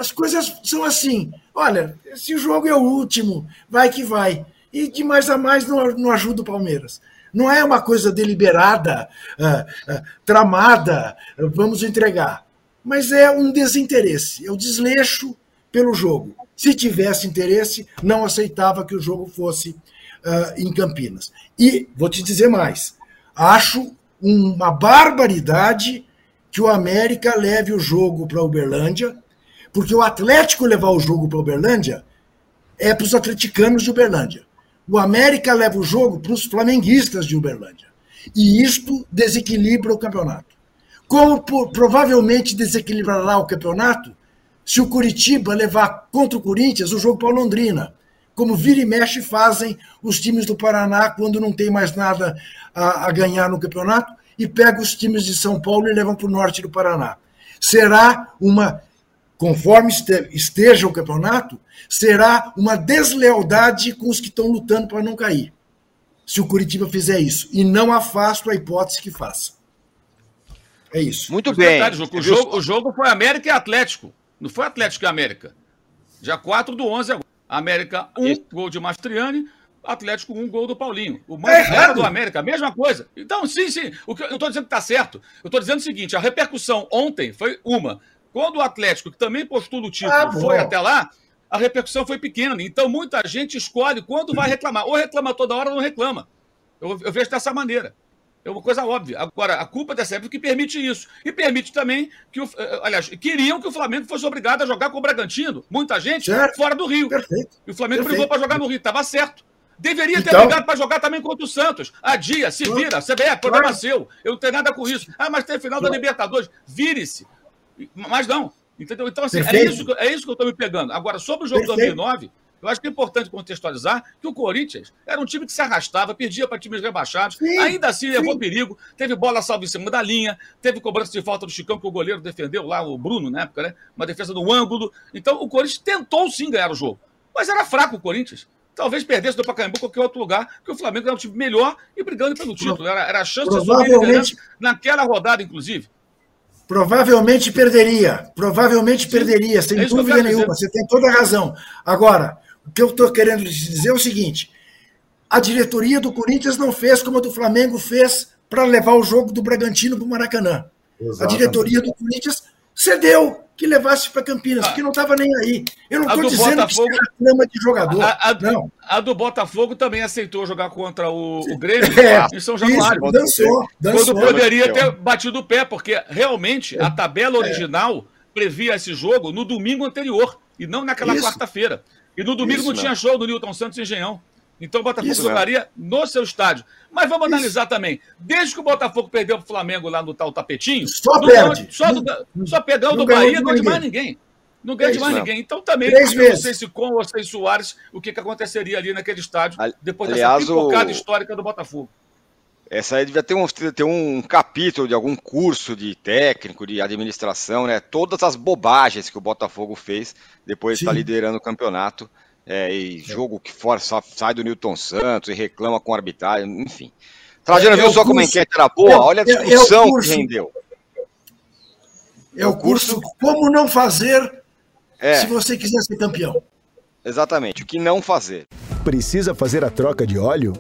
as coisas são assim. Olha, esse jogo é o último, vai que vai e de mais a mais não, não ajuda o Palmeiras. Não é uma coisa deliberada, uh, uh, tramada, uh, vamos entregar. Mas é um desinteresse, é o desleixo pelo jogo. Se tivesse interesse, não aceitava que o jogo fosse em Campinas. E vou te dizer mais: acho uma barbaridade que o América leve o jogo para Uberlândia, porque o Atlético levar o jogo para Uberlândia é para os atleticanos de Uberlândia o América leva o jogo para os flamenguistas de Uberlândia. E isto desequilibra o campeonato. Como provavelmente desequilibrará o campeonato se o Curitiba levar contra o Corinthians o jogo para Londrina, como vira e mexe fazem os times do Paraná quando não tem mais nada a, a ganhar no campeonato e pega os times de São Paulo e levam para o norte do Paraná. Será uma conforme esteja o campeonato, será uma deslealdade com os que estão lutando para não cair. Se o Curitiba fizer isso. E não afasto a hipótese que faça. É isso. Muito bem. Detalhes, o, jogo, o jogo foi América e Atlético. Não foi Atlético e América. Dia 4 do 11 agora. América 1, um, gol de Mastriani. Atlético 1, um, gol do Paulinho. O Mano é do América, mesma coisa. Então, sim, sim. O que eu estou dizendo que está certo. Eu estou dizendo o seguinte: a repercussão ontem foi uma. Quando o Atlético, que também postou no título, ah, foi até lá, a repercussão foi pequena. Então, muita gente escolhe quando vai reclamar. Ou reclama toda hora ou não reclama. Eu, eu vejo dessa maneira. É uma coisa óbvia. Agora, a culpa dessa época é que permite isso. E permite também que, o, eh, aliás, queriam que o Flamengo fosse obrigado a jogar com o Bragantino. Muita gente certo. fora do Rio. Perfeito. E o Flamengo Perfeito. brigou para jogar no Rio. Estava certo. Deveria ter então... brigado para jogar também contra o Santos. A dia, se vira, CBF, problema claro. seu. Eu não tenho nada com isso. Ah, mas tem final claro. da Libertadores. Vire-se. Mas não. Entendeu? Então, assim, é isso, é isso que eu estou me pegando. Agora, sobre o jogo de 2009, eu acho que é importante contextualizar que o Corinthians era um time que se arrastava, perdia para times rebaixados, sim, ainda assim levou sim. perigo, teve bola salva em cima da linha, teve cobrança de falta do Chicão, que o goleiro defendeu lá, o Bruno, na época, né? Uma defesa no ângulo. Então, o Corinthians tentou sim ganhar o jogo. Mas era fraco o Corinthians. Talvez perdesse do Pacaembu qualquer outro lugar, que o Flamengo era um time melhor e brigando pelo título. Era, era a chance de assumir naquela rodada, inclusive. Provavelmente perderia. Provavelmente Sim. perderia, sem é dúvida nenhuma. Você tem toda a razão. Agora, o que eu estou querendo dizer é o seguinte: a diretoria do Corinthians não fez como a do Flamengo fez para levar o jogo do Bragantino para o Maracanã. Exatamente. A diretoria do Corinthians cedeu que levasse para Campinas, ah, porque não estava nem aí. Eu não estou dizendo Botafogo, que era trama de jogador. A, a, não. a do Botafogo também aceitou jogar contra o, o Grêmio é, em São Januário. Isso, dançou, dançou. Quando poderia ter batido o pé, porque realmente a tabela é. original previa esse jogo no domingo anterior e não naquela quarta-feira. E no domingo Isso, não, não tinha show do Newton Santos em Engenhão. Então o Botafogo Isso, jogaria no seu estádio. Mas vamos Isso. analisar também. Desde que o Botafogo perdeu o Flamengo lá no tal tapetinho, só perde. Só, do, só perdeu do Bahia, não de mais ninguém. Não ganha é de mais ninguém. Então também, Três eu não sei se com ou sem Soares, o que, que aconteceria ali naquele estádio depois Aliás, dessa pipocada o... histórica do Botafogo. Essa aí devia ter um, ter um capítulo de algum curso de técnico, de administração, né? Todas as bobagens que o Botafogo fez depois de estar liderando o campeonato. É, e jogo que fora sai do Newton Santos e reclama com a arbitragem, enfim. Trajano, é, viu é só curso, como a enquete era boa? Olha a é, é discussão curso, que rendeu. É o curso Como Não Fazer se você quiser ser campeão. Exatamente, o que não fazer. Precisa fazer a troca de óleo?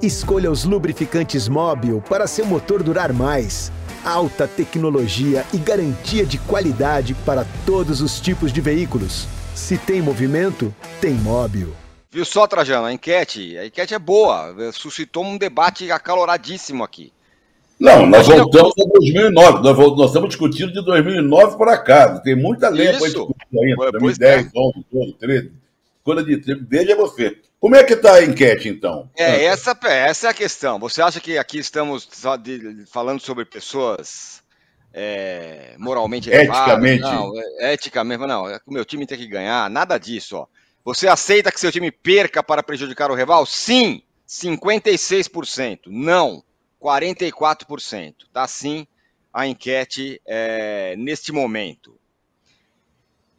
Escolha os lubrificantes Móbil para seu motor durar mais. Alta tecnologia e garantia de qualidade para todos os tipos de veículos. Se tem movimento, tem Móbil. Viu só, Trajano, a enquete, a enquete é boa, suscitou um debate acaloradíssimo aqui. Não, nós voltamos a 2009, nós, nós estamos discutindo de 2009 para cá, tem muita lei para discutir ainda, 2010, é. 11, 12, 13, coisa de tempo, desde é você. Como é que está a enquete, então? É, essa, essa é a questão. Você acha que aqui estamos falando sobre pessoas é, moralmente Eticamente? Não, é, eticamente, não, é o meu time tem que ganhar, nada disso, ó. Você aceita que seu time perca para prejudicar o rival? Sim, 56%. Não, 44%. Tá sim a enquete é, neste momento.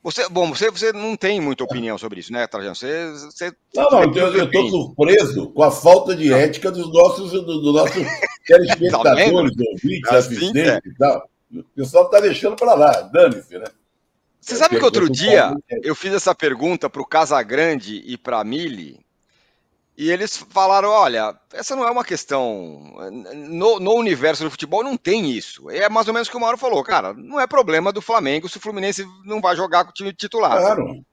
Você, bom, você, você não tem muita opinião sobre isso, né, Trajano? Você, você, não, não, eu estou surpreso com a falta de ética dos nossos, do, do nossos telespectadores, tá ouvintes, assim, assistentes é. e tal. O pessoal está deixando para lá, dane-se, né? Você sabe que outro dia eu fiz essa pergunta para o Casagrande e para a Mili, e eles falaram: olha, essa não é uma questão. No, no, universo do futebol não tem isso. É mais ou menos o que o Mauro falou, cara. Não é problema do Flamengo se o Fluminense não vai jogar com o time titular. Claro.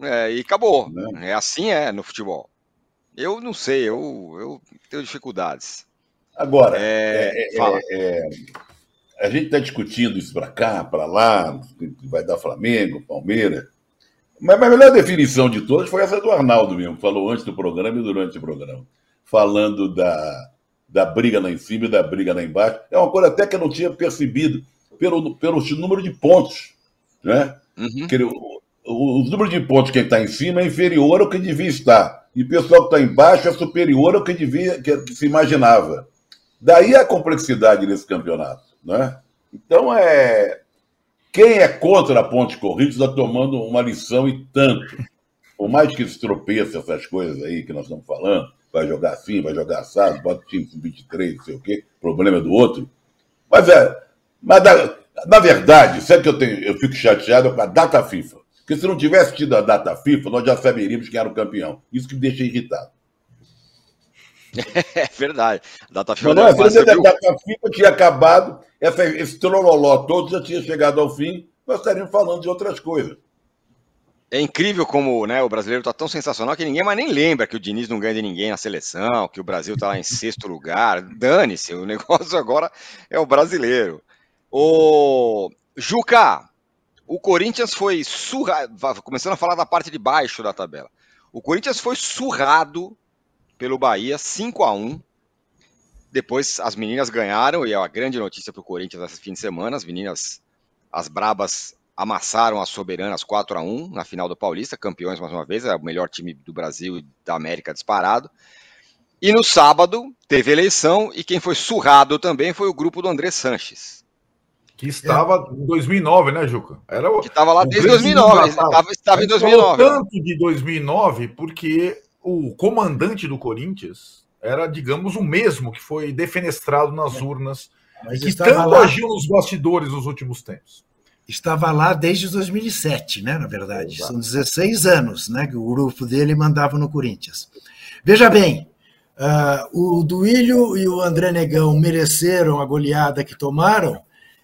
É, e acabou. Não. É assim é no futebol. Eu não sei, eu, eu tenho dificuldades. Agora, é, é, é, é a gente está discutindo isso para cá, para lá, vai dar Flamengo, Palmeiras. Mas a melhor definição de todas foi essa do Arnaldo mesmo, falou antes do programa e durante o programa. Falando da, da briga lá em cima e da briga lá embaixo. É uma coisa até que eu não tinha percebido pelo, pelo número de pontos. Né? Uhum. Que, o, o, o, número de pontos que está em cima é inferior ao que devia estar. E o pessoal que está embaixo é superior ao que, devia, que, que se imaginava. Daí a complexidade desse campeonato. Né? Então, é, quem é contra a Ponte Corrida está tomando uma lição e tanto. Por mais que se tropeça essas coisas aí que nós estamos falando, vai jogar assim, vai jogar assado, bota o time com 23, não sei o quê, problema é do outro. Mas, é, mas na, na verdade, sabe que eu, tenho, eu fico chateado com a data FIFA. Porque se não tivesse tido a data FIFA, nós já saberíamos quem era o campeão. Isso que me deixa irritado. É verdade. A data FIFA, não, não, a data FIFA tinha acabado, esse trololó todo já tinha chegado ao fim, nós estaríamos falando de outras coisas. É incrível como né, o brasileiro está tão sensacional que ninguém mais nem lembra que o Diniz não ganha de ninguém na seleção, que o Brasil está lá em sexto lugar. Dane-se, o negócio agora é o brasileiro. O Juca, o Corinthians foi surrado, começando a falar da parte de baixo da tabela. O Corinthians foi surrado pelo Bahia, 5 a 1 Depois as meninas ganharam, e é uma grande notícia para o Corinthians nesse fim de semana. As meninas, as brabas, amassaram as soberanas 4 a 1 na final do Paulista, campeões mais uma vez, é o melhor time do Brasil e da América disparado. E no sábado teve eleição e quem foi surrado também foi o grupo do André Sanches. Que estava em 2009, né, Juca? Era o, que estava lá desde 2009, estava, estava em 2009. Tanto de 2009 porque o comandante do Corinthians era, digamos, o mesmo que foi defenestrado nas é. urnas Mas e que tanto lá... agiu nos bastidores nos últimos tempos. Estava lá desde 2007, né? Na verdade, Exato. são 16 anos, né? Que o grupo dele mandava no Corinthians. Veja bem, uh, o Duílio e o André Negão mereceram a goleada que tomaram,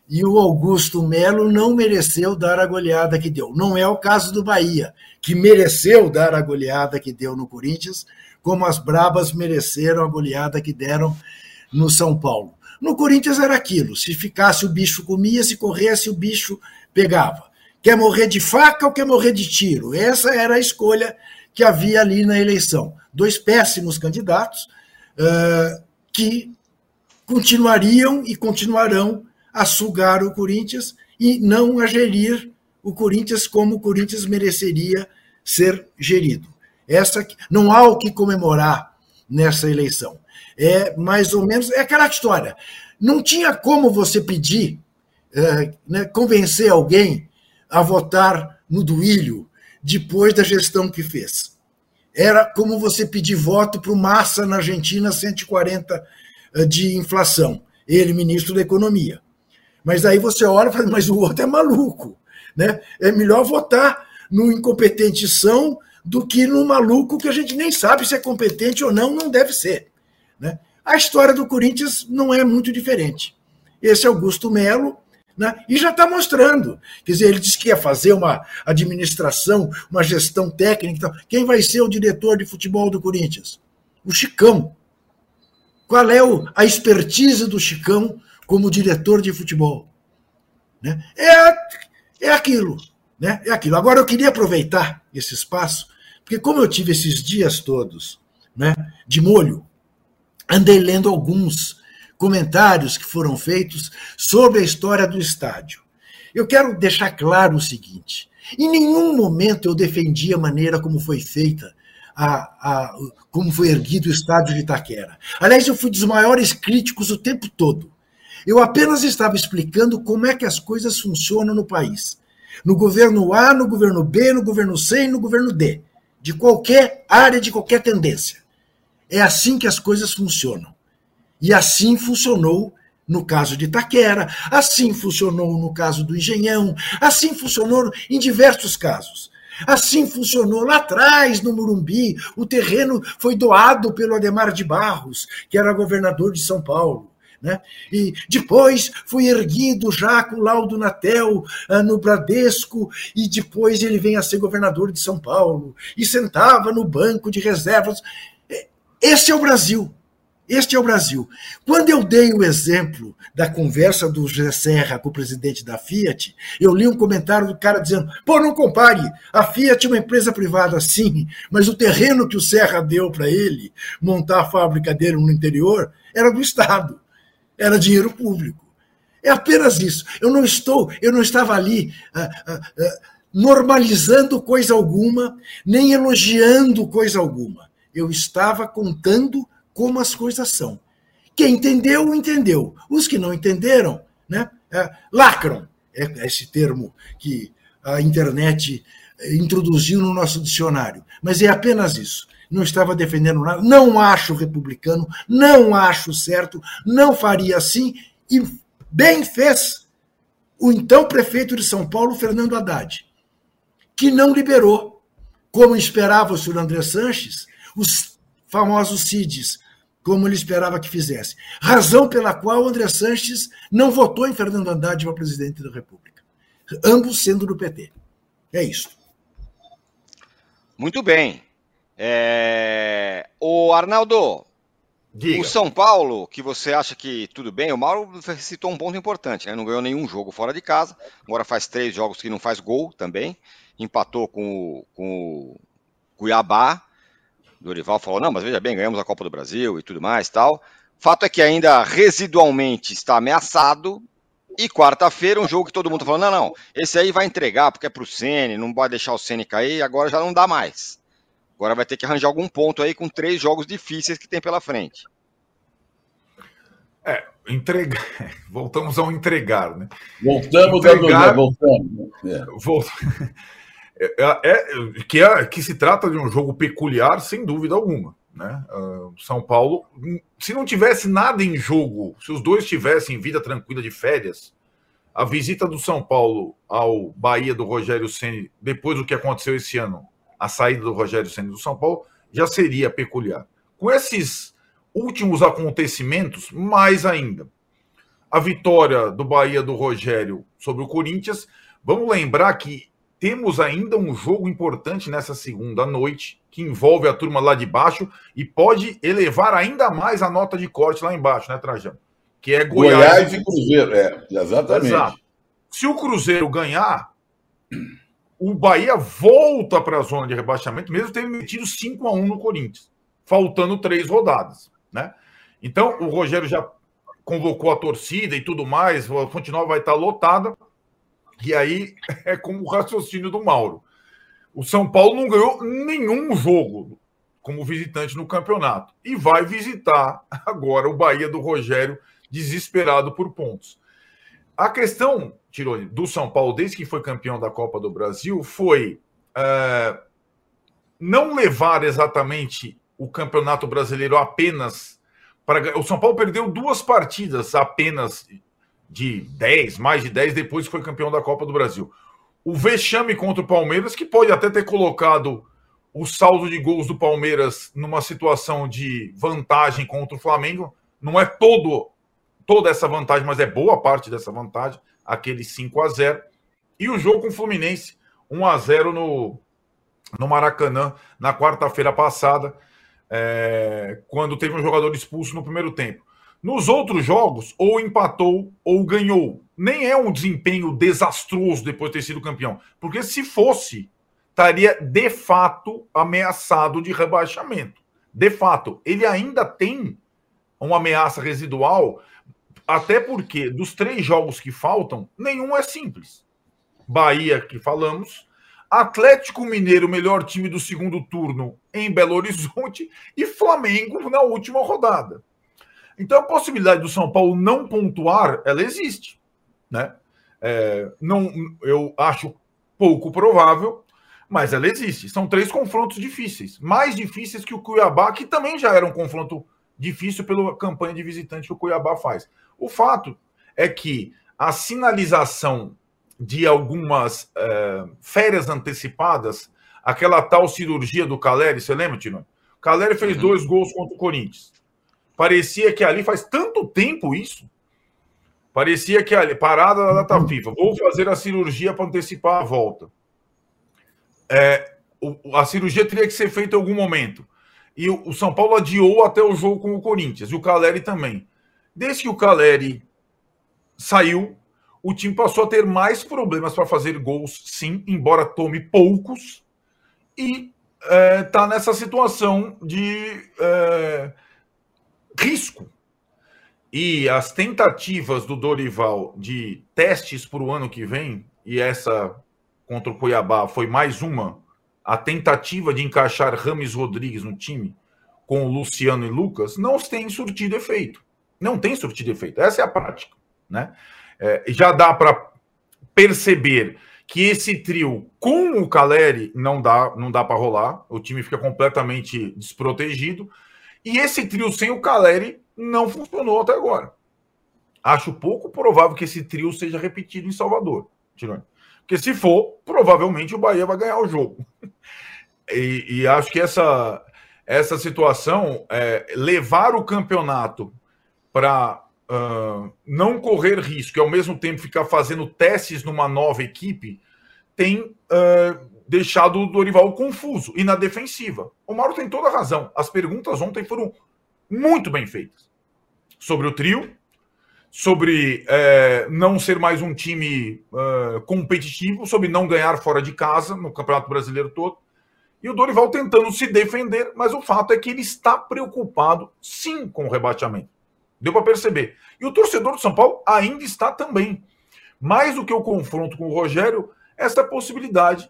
e o Augusto Melo não mereceu dar a goleada que deu. Não é o caso do Bahia, que mereceu dar a goleada que deu no Corinthians, como as Brabas mereceram a goleada que deram no São Paulo. No Corinthians era aquilo: se ficasse o bicho comia, se corresse o bicho pegava. Quer morrer de faca ou quer morrer de tiro? Essa era a escolha que havia ali na eleição. Dois péssimos candidatos uh, que continuariam e continuarão a sugar o Corinthians e não a gerir o Corinthians como o Corinthians mereceria ser gerido. Essa não há o que comemorar nessa eleição. É mais ou menos é aquela história. Não tinha como você pedir, é, né, convencer alguém a votar no Duílio depois da gestão que fez. Era como você pedir voto para o Massa na Argentina 140 eh, de inflação, ele ministro da Economia. Mas aí você olha e fala, mas o outro é maluco. Né? É melhor votar no incompetente são do que no maluco que a gente nem sabe se é competente ou não, não deve ser. Né? A história do Corinthians não é muito diferente. Esse Augusto Melo, né? E já está mostrando. Quer dizer, ele disse que ia fazer uma administração, uma gestão técnica. Quem vai ser o diretor de futebol do Corinthians? O Chicão. Qual é a expertise do Chicão como diretor de futebol? Né? É, é aquilo. Né? É aquilo. Agora eu queria aproveitar esse espaço, porque como eu tive esses dias todos né, de molho, andei lendo alguns comentários que foram feitos sobre a história do estádio. Eu quero deixar claro o seguinte: em nenhum momento eu defendi a maneira como foi feita, a, a, como foi erguido o estádio de Itaquera. Aliás, eu fui dos maiores críticos o tempo todo. Eu apenas estava explicando como é que as coisas funcionam no país. No governo A, no governo B, no governo C e no governo D. De qualquer área, de qualquer tendência. É assim que as coisas funcionam. E assim funcionou no caso de Itaquera, assim funcionou no caso do Engenhão, assim funcionou em diversos casos. Assim funcionou lá atrás, no Murumbi. O terreno foi doado pelo Ademar de Barros, que era governador de São Paulo. Né? E depois foi erguido já com laudo Natel uh, no Bradesco, e depois ele vem a ser governador de São Paulo, e sentava no banco de reservas. Esse é o Brasil. Este é o Brasil. Quando eu dei o exemplo da conversa do José Serra com o presidente da Fiat, eu li um comentário do cara dizendo: pô, não compare, a Fiat é uma empresa privada, sim, mas o terreno que o Serra deu para ele montar a fábrica dele no interior era do Estado, era dinheiro público. É apenas isso. Eu não estou, eu não estava ali. Ah, ah, ah, normalizando coisa alguma, nem elogiando coisa alguma. Eu estava contando como as coisas são. Quem entendeu, entendeu. Os que não entenderam, né, é, lacram. É esse termo que a internet introduziu no nosso dicionário. Mas é apenas isso. Não estava defendendo nada. Não acho republicano, não acho certo, não faria assim. E bem fez o então prefeito de São Paulo, Fernando Haddad, que não liberou, como esperava o senhor André Sanches, os famosos CIDs, como ele esperava que fizesse. Razão pela qual André Sanches não votou em Fernando Haddad para presidente da República. Ambos sendo do PT. É isso. Muito bem. É... O Arnaldo, Diga. o São Paulo, que você acha que tudo bem, o Mauro citou um ponto importante, né? Não ganhou nenhum jogo fora de casa, agora faz três jogos que não faz gol também, empatou com o, com o Cuiabá, Dorival falou: não, mas veja bem, ganhamos a Copa do Brasil e tudo mais tal. Fato é que ainda residualmente está ameaçado. E quarta-feira, um jogo que todo mundo tá falou: não, não, esse aí vai entregar porque é para o Ceni, não pode deixar o Ceni cair, agora já não dá mais. Agora vai ter que arranjar algum ponto aí com três jogos difíceis que tem pela frente. É, entregar. Voltamos ao entregar, né? Voltamos entregar... a voltamos. É. Volt... É, é, é, que, é, que se trata de um jogo peculiar, sem dúvida alguma. Né? Uh, São Paulo, se não tivesse nada em jogo, se os dois tivessem vida tranquila de férias, a visita do São Paulo ao Bahia do Rogério Ceni depois do que aconteceu esse ano, a saída do Rogério Ceni do São Paulo, já seria peculiar. Com esses últimos acontecimentos, mais ainda. A vitória do Bahia do Rogério sobre o Corinthians, vamos lembrar que temos ainda um jogo importante nessa segunda noite, que envolve a turma lá de baixo e pode elevar ainda mais a nota de corte lá embaixo, né, Trajano? Que é Goiás, Goiás e Cruzeiro. É, exatamente. Exato. Se o Cruzeiro ganhar, o Bahia volta para a zona de rebaixamento, mesmo tendo metido 5 a 1 no Corinthians, faltando três rodadas, né? Então, o Rogério já convocou a torcida e tudo mais, a Fonte Nova vai estar lotada E aí é como o raciocínio do Mauro. O São Paulo não ganhou nenhum jogo como visitante no campeonato e vai visitar agora o Bahia do Rogério, desesperado por pontos. A questão, do São Paulo, desde que foi campeão da Copa do Brasil, foi é, não levar exatamente o Campeonato Brasileiro apenas para. O São Paulo perdeu duas partidas apenas de 10, mais de 10, depois que foi campeão da Copa do Brasil. O vexame contra o Palmeiras, que pode até ter colocado o saldo de gols do Palmeiras numa situação de vantagem contra o Flamengo. Não é todo toda essa vantagem, mas é boa parte dessa vantagem, aquele 5 a 0 E o jogo com o Fluminense, 1 a 0 no, no Maracanã, na quarta-feira passada, é, quando teve um jogador expulso no primeiro tempo. Nos outros jogos, ou empatou ou ganhou. Nem é um desempenho desastroso depois de ter sido campeão. Porque se fosse, estaria de fato ameaçado de rebaixamento. De fato, ele ainda tem uma ameaça residual, até porque dos três jogos que faltam, nenhum é simples. Bahia, que falamos, Atlético Mineiro, melhor time do segundo turno em Belo Horizonte, e Flamengo na última rodada. Então a possibilidade do São Paulo não pontuar, ela existe, né? É, não, eu acho pouco provável, mas ela existe. São três confrontos difíceis, mais difíceis que o Cuiabá, que também já era um confronto difícil pela campanha de visitante que o Cuiabá faz. O fato é que a sinalização de algumas é, férias antecipadas, aquela tal cirurgia do Caleri, você lembra, Tino? Caleri fez uhum. dois gols contra o Corinthians. Parecia que ali faz tanto tempo isso. Parecia que ali, parada da data FIFA, vou fazer a cirurgia para antecipar a volta é, o, a cirurgia teria que ser feita em algum momento. E o, o, São Paulo adiou até o jogo com o Corinthians, e o Caleri também. Desde que o Caleri saiu, o time passou a ter mais problemas para fazer gols, sim, embora tome poucos, e está é, tá nessa situação de é, risco. E as tentativas do Dorival de testes para o ano que vem, e essa contra o Cuiabá foi mais uma, a tentativa de encaixar Rames Rodrigues no time com o Luciano e Lucas, não tem surtido efeito. Não tem surtido efeito. Essa é a prática. Né? É, já dá para perceber que esse trio com o Caleri não dá, não dá para rolar, o time fica completamente desprotegido. E esse trio sem o Caleri não funcionou até agora. Acho pouco provável que esse trio seja repetido em Salvador, Tirone. Porque se for, provavelmente o Bahia vai ganhar o jogo. E, e acho que essa, essa situação, é, levar o campeonato para uh, não correr risco e ao mesmo tempo ficar fazendo testes numa nova equipe, tem uh, deixado o Dorival confuso e na defensiva. O Mauro tem toda a razão. As perguntas ontem foram muito bem feitas sobre o trio, sobre é, não ser mais um time é, competitivo, sobre não ganhar fora de casa no Campeonato Brasileiro todo. E o Dorival tentando se defender, mas o fato é que ele está preocupado sim com o rebaixamento. Deu para perceber. E o torcedor do São Paulo ainda está também. Mais do que o confronto com o Rogério, essa possibilidade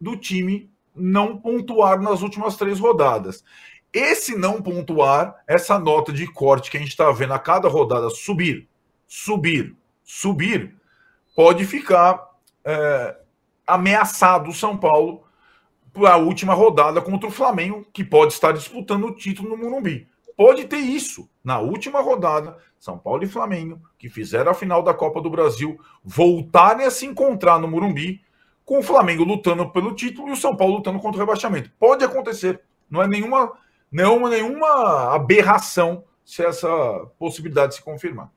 do time não pontuar nas últimas três rodadas. Esse não pontuar, essa nota de corte que a gente está vendo a cada rodada subir, subir, subir, pode ficar é, ameaçado o São Paulo para a última rodada contra o Flamengo, que pode estar disputando o título no Morumbi. Pode ter isso na última rodada, São Paulo e Flamengo, que fizeram a final da Copa do Brasil, voltarem a se encontrar no Morumbi, com o Flamengo lutando pelo título e o São Paulo lutando contra o rebaixamento. Pode acontecer. Não é nenhuma, não, nenhuma aberração se essa possibilidade se confirmar.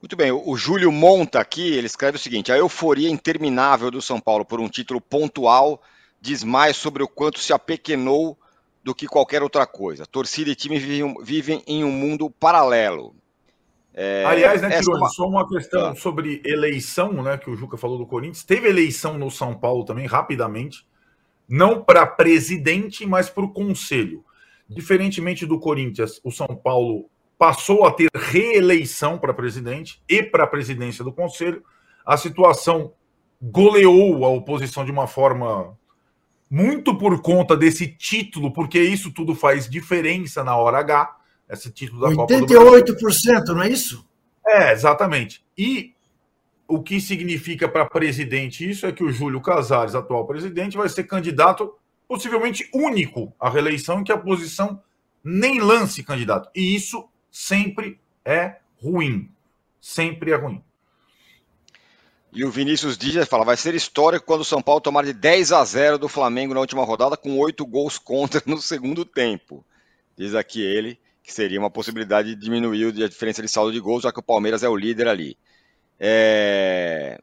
Muito bem, o Júlio Monta aqui, ele escreve o seguinte: a euforia interminável do São Paulo por um título pontual diz mais sobre o quanto se apequenou do que qualquer outra coisa. Torcida e time vivem, vivem em um mundo paralelo. É, Aliás, né, Tirone, uma... só uma questão ah. sobre eleição, né, que o Juca falou do Corinthians. Teve eleição no São Paulo também, rapidamente, não para presidente, mas para o conselho. Diferentemente do Corinthians, o São Paulo passou a ter reeleição para presidente e para a presidência do conselho. a situação goleou a oposição de uma forma muito por conta desse título, porque isso tudo faz diferença na hora H, esse título da 88%, Copa do Brasil. não é isso? É, exatamente. E o que significa para presidente isso é que o Júlio Casares, atual presidente, vai ser candidato possivelmente único à reeleição em que a oposição nem lance candidato. E isso sempre é ruim. Sempre é ruim. E o Vinícius Dias fala: vai ser histórico quando o São Paulo tomar de 10 a 0 do Flamengo na última rodada, com oito gols contra no segundo tempo. Diz aqui ele que seria uma possibilidade de diminuir a diferença de saldo de gols, já que o Palmeiras é o líder ali. É...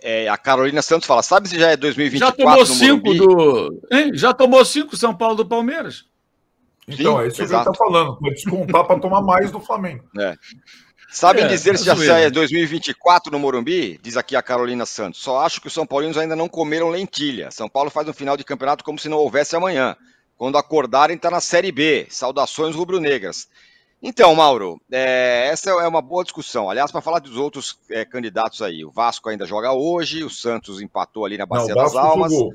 É, a Carolina Santos fala: sabe se já é 2024? Já tomou cinco do. Hein? Já tomou cinco São Paulo do Palmeiras? Então, Sim, é isso exato. que ele está falando. Pode descontar para tomar mais do Flamengo. É. Sabem é, dizer se já é 2024 no Morumbi? Diz aqui a Carolina Santos. Só acho que os São Paulinos ainda não comeram lentilha. São Paulo faz um final de campeonato como se não houvesse amanhã. Quando acordarem, está na Série B. Saudações rubro-negras. Então, Mauro, é, essa é uma boa discussão. Aliás, para falar dos outros é, candidatos aí, o Vasco ainda joga hoje, o Santos empatou ali na Bacia não, das Almas. Jogou.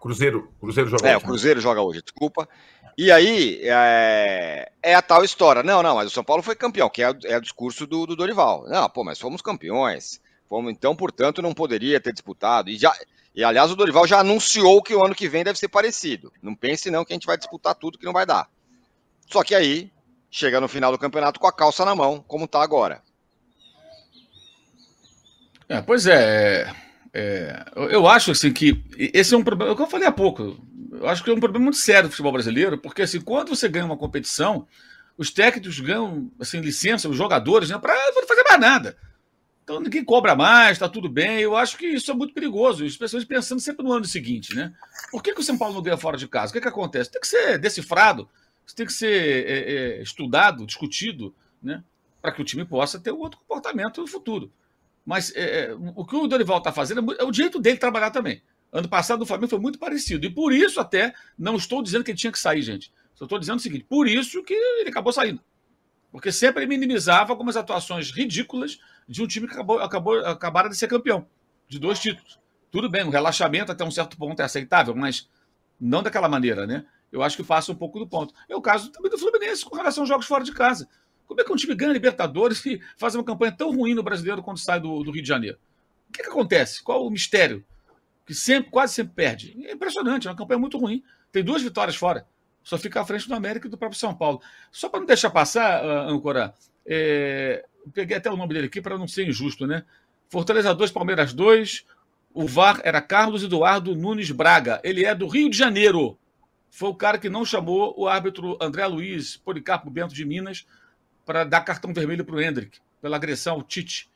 Cruzeiro, Cruzeiro joga é, hoje. É, o Cruzeiro joga hoje, desculpa. E aí, é, é, a tal história. Não, não, mas o São Paulo foi campeão, que é, é o discurso do, do Dorival. Não, pô, mas fomos campeões. Fomos, então, portanto, não poderia ter disputado. E, já, e, aliás, o Dorival já anunciou que o ano que vem deve ser parecido. Não pense, não, que a gente vai disputar tudo que não vai dar. Só que aí, chega no final do campeonato com a calça na mão, como está agora. É, pois é. É, eu acho assim que esse é um problema, é o que eu falei há pouco. Eu acho que é um problema muito sério do futebol brasileiro, porque assim, quando você ganha uma competição, os técnicos ganham assim, licença, os jogadores, né, para não fazer mais nada. Então ninguém cobra mais, está tudo bem. Eu acho que isso é muito perigoso, especialmente pensando sempre no ano seguinte, né? Por que, que o São Paulo não ganha fora de casa? O que, que acontece? Tem que ser decifrado, tem que ser é, é, estudado, discutido, né? Para que o time possa ter um outro comportamento no futuro. Mas é, é, o que o Dorival está fazendo é, é o jeito dele trabalhar também. Ano passado o Flamengo foi muito parecido. E por isso, até, não estou dizendo que ele tinha que sair, gente. Só estou dizendo o seguinte: por isso que ele acabou saindo. Porque sempre minimizava algumas atuações ridículas de um time que acabou, acabou acabaram de ser campeão, de dois títulos. Tudo bem, o relaxamento até um certo ponto é aceitável, mas não daquela maneira, né? Eu acho que passa um pouco do ponto. É o caso também do Fluminense com relação aos jogos fora de casa. Como é que um time ganha Libertadores e faz uma campanha tão ruim no brasileiro quando sai do, do Rio de Janeiro? O que, que acontece? Qual o mistério? Que sempre, quase sempre perde. É impressionante, é uma campanha muito ruim. Tem duas vitórias fora. Só fica à frente do América e do próprio São Paulo. Só para não deixar passar, uh, Ancora, é... peguei até o nome dele aqui para não ser injusto, né? Fortaleza 2, Palmeiras 2. O VAR era Carlos Eduardo Nunes Braga. Ele é do Rio de Janeiro. Foi o cara que não chamou o árbitro André Luiz Policarpo Bento de Minas para dar cartão vermelho para o Hendrick, pela agressão ao Tite,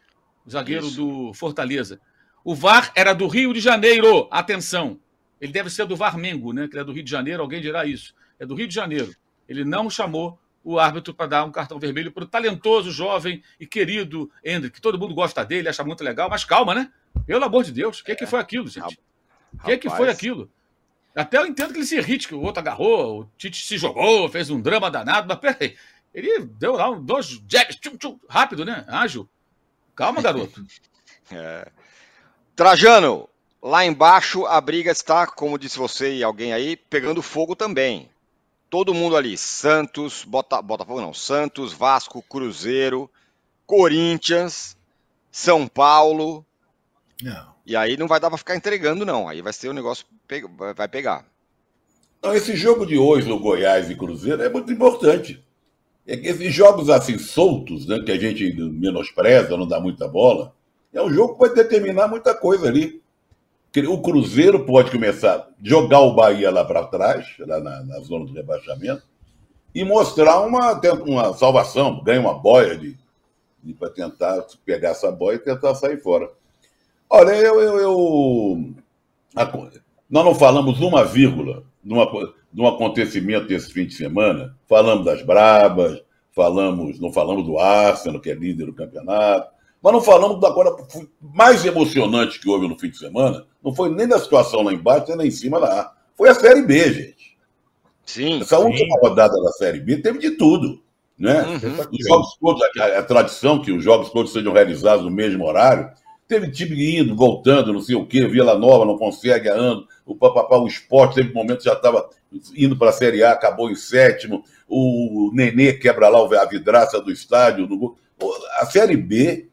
zagueiro Isso. do Fortaleza. O VAR era do Rio de Janeiro. Atenção. Ele deve ser do VAR Mengo, né? Que é do Rio de Janeiro, alguém dirá isso. É do Rio de Janeiro. Ele não chamou o árbitro para dar um cartão vermelho para o talentoso, jovem e querido Hendrick. Todo mundo gosta dele, acha muito legal, mas calma, né? Pelo amor de Deus, o que, é que foi aquilo, gente? O que, é que foi aquilo? Até eu entendo que ele se irrite, que o outro agarrou, o Tite se jogou, fez um drama danado, mas peraí, ele deu lá um, dois jabs, tchum, tchum, rápido, né? Ágil. Calma, garoto. é. Trajano, lá embaixo a briga está, como disse você e alguém aí, pegando fogo também. Todo mundo ali, Santos, Bota, Botafogo não, Santos, Vasco, Cruzeiro, Corinthians, São Paulo. Não. E aí não vai dar para ficar entregando, não. Aí vai ser o negócio, vai pegar. Não, esse jogo de hoje do Goiás e Cruzeiro é muito importante. É que esses jogos assim soltos, né, que a gente menospreza, não dá muita bola, é um jogo que vai determinar muita coisa ali. O Cruzeiro pode começar a jogar o Bahia lá para trás, lá na, na, zona do rebaixamento, e mostrar uma, uma salvação, ganha uma boia de, de para tentar pegar essa boia e tentar sair fora. Olha, eu, eu, eu a, nós não falamos uma vírgula de, uma, de um acontecimento desse fim de semana. Falamos das Brabas, falamos, não falamos do Arsenal, que é líder do campeonato, mas não falamos da agora mais emocionante que houve no fim de semana. Não foi nem da situação lá embaixo, nem lá em cima lá. Foi a Série B, gente. Sim. Essa sim. última rodada da Série B teve de tudo. Né? Uhum. Os jogos todos, a, a, tradição que os jogos todos sejam realizados no mesmo horário, teve time indo, voltando, não sei o quê, Vila Nova não consegue a ano, o papapá, o esporte, teve um momento que já estava indo para a Série A, acabou em sétimo, o Nenê quebra lá a vidraça do estádio. No... A Série B,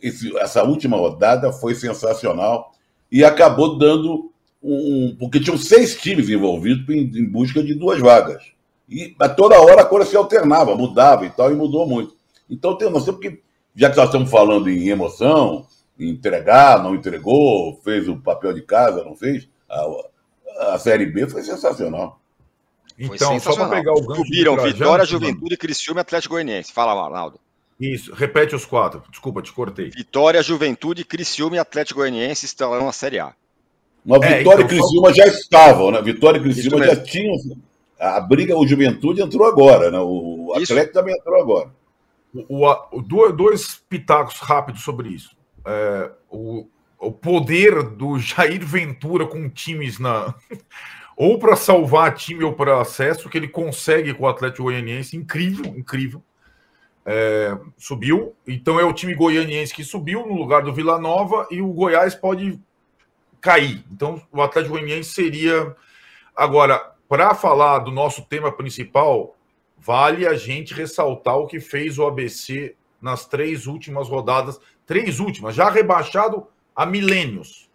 esse, essa última rodada foi sensacional e acabou dando um. Porque tinham seis times envolvidos em, em busca de duas vagas. E a toda hora a coisa se alternava, mudava e tal, e mudou muito. Então tem noção, porque já que nós estamos falando em emoção, em entregar, não entregou, fez o papel de casa, não fez, a, a Série B foi sensacional. Então, só para pegar o gancho. Subiram Vitória, Juventude, Criciúma e Atlético Goianiense. Fala, Arnaldo. Isso, repete os quatro. Desculpa, te cortei. Vitória, Juventude, Criciúma e Atlético Goianiense estão na Série A. Mas é, Vitória então, e Criciúma só... já estavam, né? Vitória e Criciúma já tinham. A briga, o Juventude entrou agora, né? O Atlético também entrou agora. O, o, o, dois pitacos rápidos sobre isso. É, o, o poder do Jair Ventura com times na. ou para salvar time ou para acesso, que ele consegue com o Atlético Goianiense, incrível, incrível. É, subiu, então é o time goianiense que subiu no lugar do Vila Nova e o Goiás pode cair. Então o Atlético Goianiense seria. Agora, para falar do nosso tema principal, vale a gente ressaltar o que fez o ABC nas três últimas rodadas, três últimas, já rebaixado a milênios.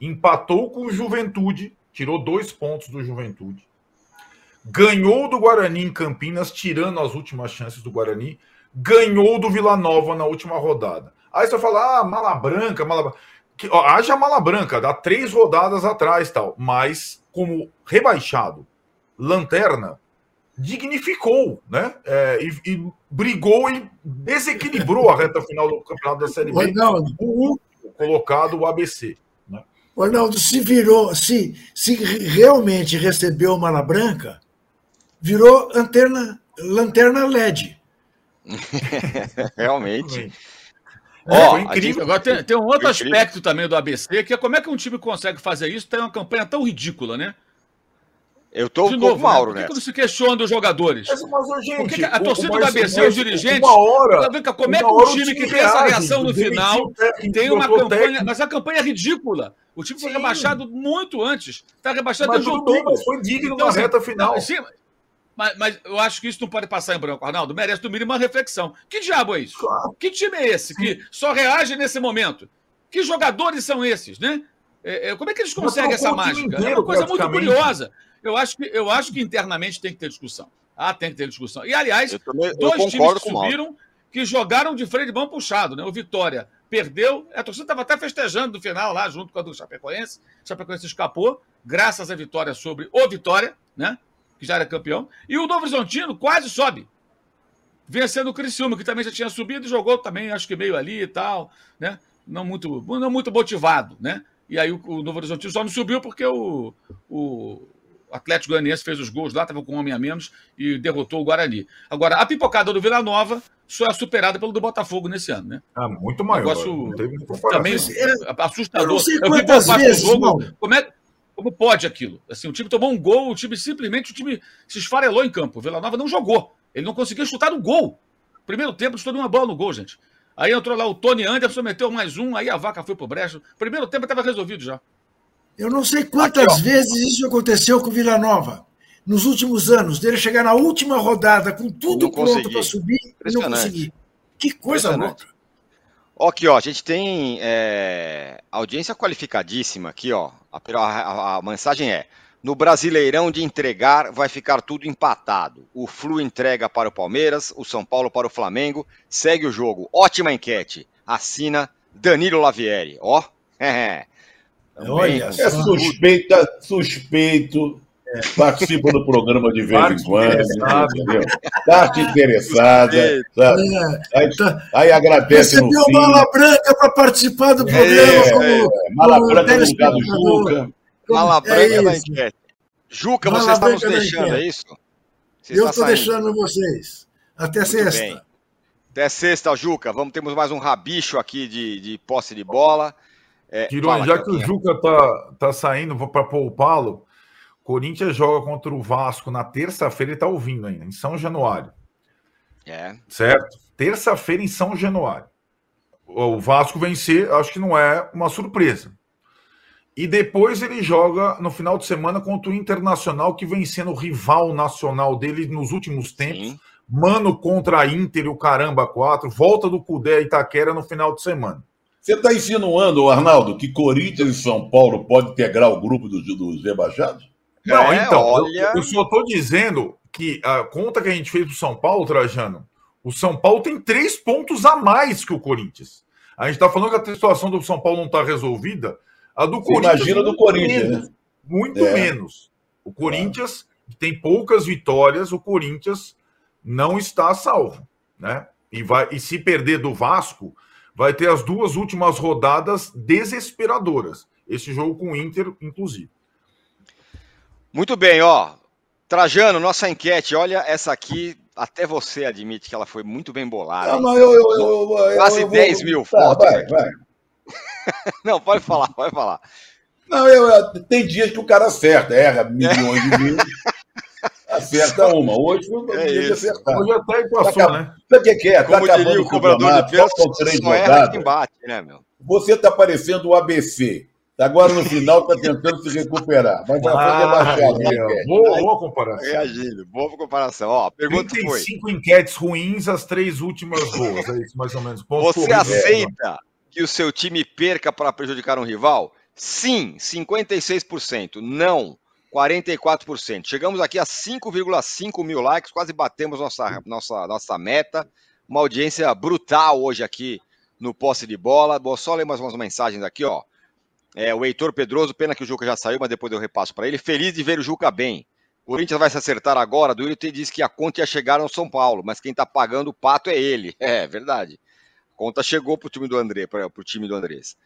Empatou com o Juventude, tirou dois pontos do Juventude. Ganhou do Guarani em Campinas, tirando as últimas chances do Guarani. Ganhou do Vila Nova na última rodada. Aí você fala, ah, mala branca, mala branca. Que, ó, haja mala branca, dá três rodadas atrás tal. Mas, como rebaixado, lanterna, dignificou, né? É, e, e, brigou e desequilibrou a reta final do campeonato da Série B. O último colocado, o ABC. Ronaldo, se virou, se, se realmente recebeu Mala Branca, virou lanterna LED. realmente. É, oh, incrível. Agora tem, tem um outro aspecto também do ABC, que é como é que um time consegue fazer isso, tem uma campanha tão ridícula, né? Eu tô de um novo, Mauro, né? Por que, não se questiona dos jogadores? Mas, mas, gente, Por que, a torcida do ABC, os dirigentes. Uma hora, como é que um time que tem essa reação no final tem uma campanha. Técnico. Mas a campanha é ridícula. O time foi sim. rebaixado muito antes. Está rebaixado mas desde outubro. Bem, foi digno então, na assim, reta final. Não, sim, mas, mas, eu acho que isso não pode passar em branco, Arnaldo. Merece, no mínimo, uma reflexão. Que diabo é isso? Claro. Que time é esse que só reage nesse momento? Que jogadores são esses, né? É, é, como é que eles conseguem essa mágica? Inteiro, é uma coisa muito curiosa. Eu acho, que, eu acho que internamente tem que ter discussão. Ah, tem que ter discussão. E, aliás, também, dois times que subiram que jogaram de freio de mão puxado, né? O Vitória perdeu, a torcida estava até festejando no final lá, junto com a do Chapecoense. O Chapecoense escapou, graças à vitória sobre o Vitória, né? Que já era campeão. E o Novo Horizontino quase sobe. Vencendo o Criciúma, que também já tinha subido e jogou também, acho que meio ali e tal, né? Não muito, não muito motivado, né? E aí o, o Novo Horizontino só não subiu porque o, o Atlético Goianiense fez os gols lá, estava com um homem a menos e derrotou o Guarani. Agora, a pipocada do Vila Nova só é superada pelo do Botafogo nesse ano, né? Ah, muito maior. Negócio também é, assustador. Eu não sei quantas eu vezes, jogo, como, é, como pode aquilo? Assim, o time tomou um gol, o time simplesmente o time se esfarelou em campo. O Vila Nova não jogou. Ele não conseguiu chutar no gol. Primeiro tempo, chutou uma bola no gol, gente. Aí entrou lá o Tony Anderson, meteu mais um, aí a vaca foi pro brecho. Primeiro tempo estava resolvido já. Eu não sei quantas Aqui, vezes isso aconteceu com o Vila Nova nos últimos anos, dele chegar na última rodada com tudo pronto para subir e não conseguir. Que coisa louca. Aqui, ó, a gente tem é, audiência qualificadíssima aqui, ó. A, a, a, mensagem é: no Brasileirão de entregar vai ficar tudo empatado. O Flu entrega para o Palmeiras, o São Paulo para o Flamengo. Segue o jogo. Ótima enquete. Assina Danilo Lavieri. Ó, é, Olha, é suspeita, suspeito, é. Participa do programa de vez Parte em quando, entendeu? Parte interessada, sabe? É. Aí, tá. aí agradece Recebeu no fim. mala branca para participar do programa. É, como, é. Mala como branca no lugar do Juca. Mala branca na enquete. Juca, mala você está nos deixando, é isso? Você Eu estou deixando vocês. Até Muito sexta. Bem. Até sexta, Juca. Vamos, temos mais um rabicho aqui de, de posse de bola. É, já que o Juca tá, tá saindo para poupá-lo, Corinthians joga contra o Vasco na terça-feira, ele está ouvindo ainda, em São Januário. É. Certo? Terça-feira em São Januário. O Vasco vencer, acho que não é uma surpresa. E depois ele joga no final de semana contra o Internacional, que vem sendo o rival nacional dele nos últimos tempos. Sim. Mano contra a Inter e o Caramba 4. Volta do Cudé Itaquera no final de semana. Você está insinuando, Arnaldo, que Corinthians e São Paulo podem integrar o grupo dos, dos rebaixados? Não, é, então, olha... eu, eu só estou dizendo que a conta que a gente fez para o São Paulo, Trajano, o São Paulo tem três pontos a mais que o Corinthians. A gente está falando que a situação do São Paulo não está resolvida. A do Você Corinthians. Imagina do Corinthians, menos, né? Muito é. menos. O Corinthians é. tem poucas vitórias, o Corinthians não está salvo, né? E, vai, e se perder do Vasco, vai ter as duas últimas rodadas desesperadoras. Esse jogo com o Inter, inclusive. Muito bem, ó. Trajano, nossa enquete, olha essa aqui. Até você admite que ela foi muito bem bolada. Não, eu, eu, eu, Quase 10 mil tá, fotos. Vai, vai. não, pode falar, pode falar. Não, eu, tem dias que o cara acerta, erra milhões de vezes. Acerta uma. Hoje um é de acertar. Hoje até passou, tá, né? Sabe o que, que é? Tá Como acabando o campeonato, faltam três rodadas. Bate, né, meu? Você tá parecendo o ABC. Agora no final está tentando se recuperar. Mas já foi ah, rebaixado. Né, boa, boa comparação. Reagindo, boa comparação. Ó, pergunta 35 foi. enquetes ruins, as três últimas boas. É isso, mais ou menos. Ponto Você aceita que o seu time perca para prejudicar um rival? Sim, 56%. Não, 44%. Chegamos aqui a 5,5 mil likes, quase batemos nossa, nossa, nossa meta. Uma audiência brutal hoje aqui no posse de bola. Vou só ler mais umas mensagens aqui, ó. É, o Heitor Pedroso, pena que o Juca já saiu, mas depois eu repasso para ele. Feliz de ver o Juca bem. O Corinthians vai se acertar agora. Wilton disse que a conta ia chegar no São Paulo, mas quem está pagando o pato é ele. É verdade. A conta chegou para o time do André, para o time do Andrés.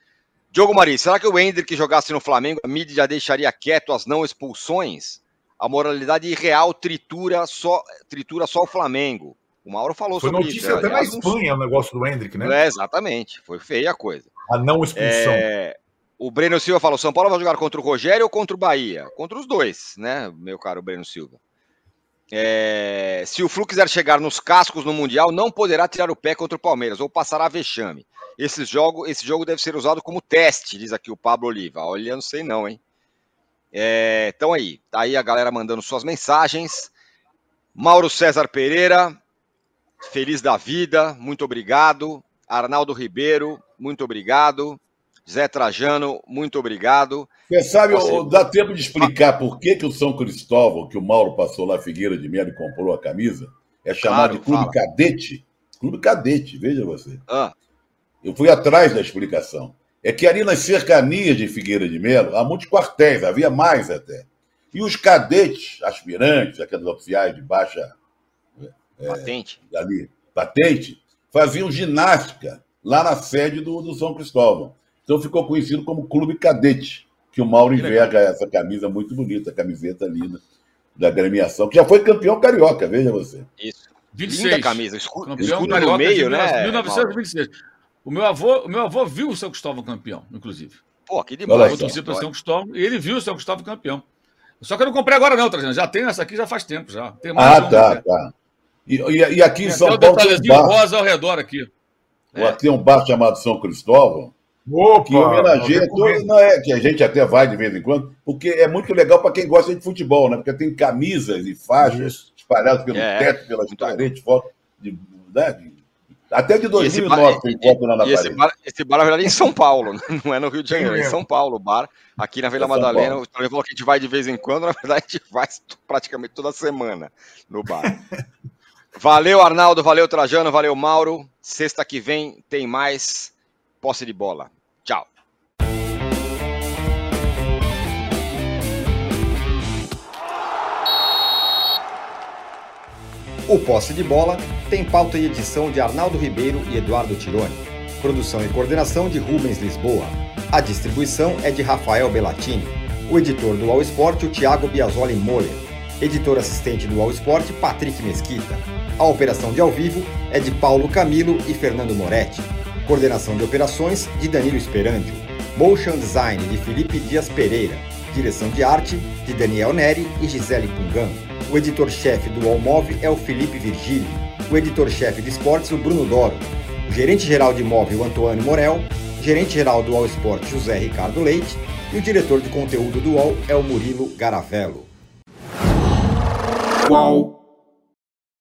Diogo Mari, será que o Hendrick jogasse no Flamengo, a mídia já deixaria quieto as não expulsões? A moralidade irreal tritura só, tritura só o Flamengo. O Mauro falou Foi sobre isso. Foi notícia até na Espanha o negócio do Hendrick, né? É, exatamente. Foi feia a coisa. A não expulsão. É... O Breno Silva falou: São Paulo vai jogar contra o Rogério ou contra o Bahia? Contra os dois, né, meu caro Breno Silva? É... Se o Flu quiser chegar nos cascos no Mundial, não poderá tirar o pé contra o Palmeiras ou passará vexame. Esse jogo, esse jogo deve ser usado como teste, diz aqui o Pablo Oliva. Olha, não sei não, hein? É... Então aí, tá aí a galera mandando suas mensagens. Mauro César Pereira, feliz da vida, muito obrigado. Arnaldo Ribeiro, muito obrigado. Zé Trajano, muito obrigado. Você sabe, Você... dá tempo de explicar por que, que o São Cristóvão, que o Mauro passou lá, Figueira de Melo e comprou a camisa, é chamado claro, de Clube fala. Cadete? Clube Cadete, veja você. Ah. Eu fui atrás da explicação. É que ali nas cercanias de Figueira de Melo há muitos quartéis, havia mais até. E os cadetes, aspirantes, aqueles oficiais de baixa é, patente. Ali, patente, faziam ginástica lá na sede do, do São Cristóvão. Então ficou conhecido como Clube Cadete, que o Mauro enverga essa camisa muito bonita, camiseta linda da gremiação, que já foi campeão carioca, veja você. Isso. 26. Linda camisa, escudo, campeão escudo no meio, né? 1926. O meu avô, o meu avô viu o São Cristóvão campeão, inclusive. Pô, que demais. Eu torci para o São Cristóvão e ele viu o São Cristóvão campeão. Só que eu não comprei agora, não, Trajano. Já tenho essa aqui já faz tempo já. Tem mais ah, tá, né? tá. E, e, e aqui tem em São Paulo. Tem um bar. rosa ao redor aqui. É. Tem um bar chamado São Cristóvão, Opa, que homenageia todo, não é, que a gente até vai de vez em quando, porque é muito legal para quem gosta de futebol, né? Porque tem camisas e faixas Isso. espalhadas pelo é, teto, pelas paredes, foto de, né? de, até de 2009 tem foto lá na esse parede. Bar, esse bar, na verdade, é em São Paulo, não é no Rio de Janeiro, é em São Paulo, o bar, aqui na Vila é Madalena. O falou que a gente vai de vez em quando, na verdade, a gente vai praticamente toda semana no bar. valeu, Arnaldo, valeu, Trajano, valeu, Mauro. Sexta que vem tem mais posse de bola. Tchau. O Posse de Bola tem pauta e edição de Arnaldo Ribeiro e Eduardo Tironi. Produção e coordenação de Rubens Lisboa. A distribuição é de Rafael Bellatini. O editor do All Sport, o Thiago Biasoli Moller. Editor assistente do All Sport, Patrick Mesquita. A operação de ao vivo é de Paulo Camilo e Fernando Moretti. Coordenação de operações de Danilo Esperandio. Motion Design de Felipe Dias Pereira. Direção de arte de Daniel Neri e Gisele Pungan. O editor-chefe do Allmove é o Felipe Virgílio. o editor-chefe de esportes, o Bruno Doro, o gerente-geral de imóvel, Antônio Morel, gerente-geral do All José Ricardo Leite, e o diretor de conteúdo do UOL é o Murilo Garavello. Qual?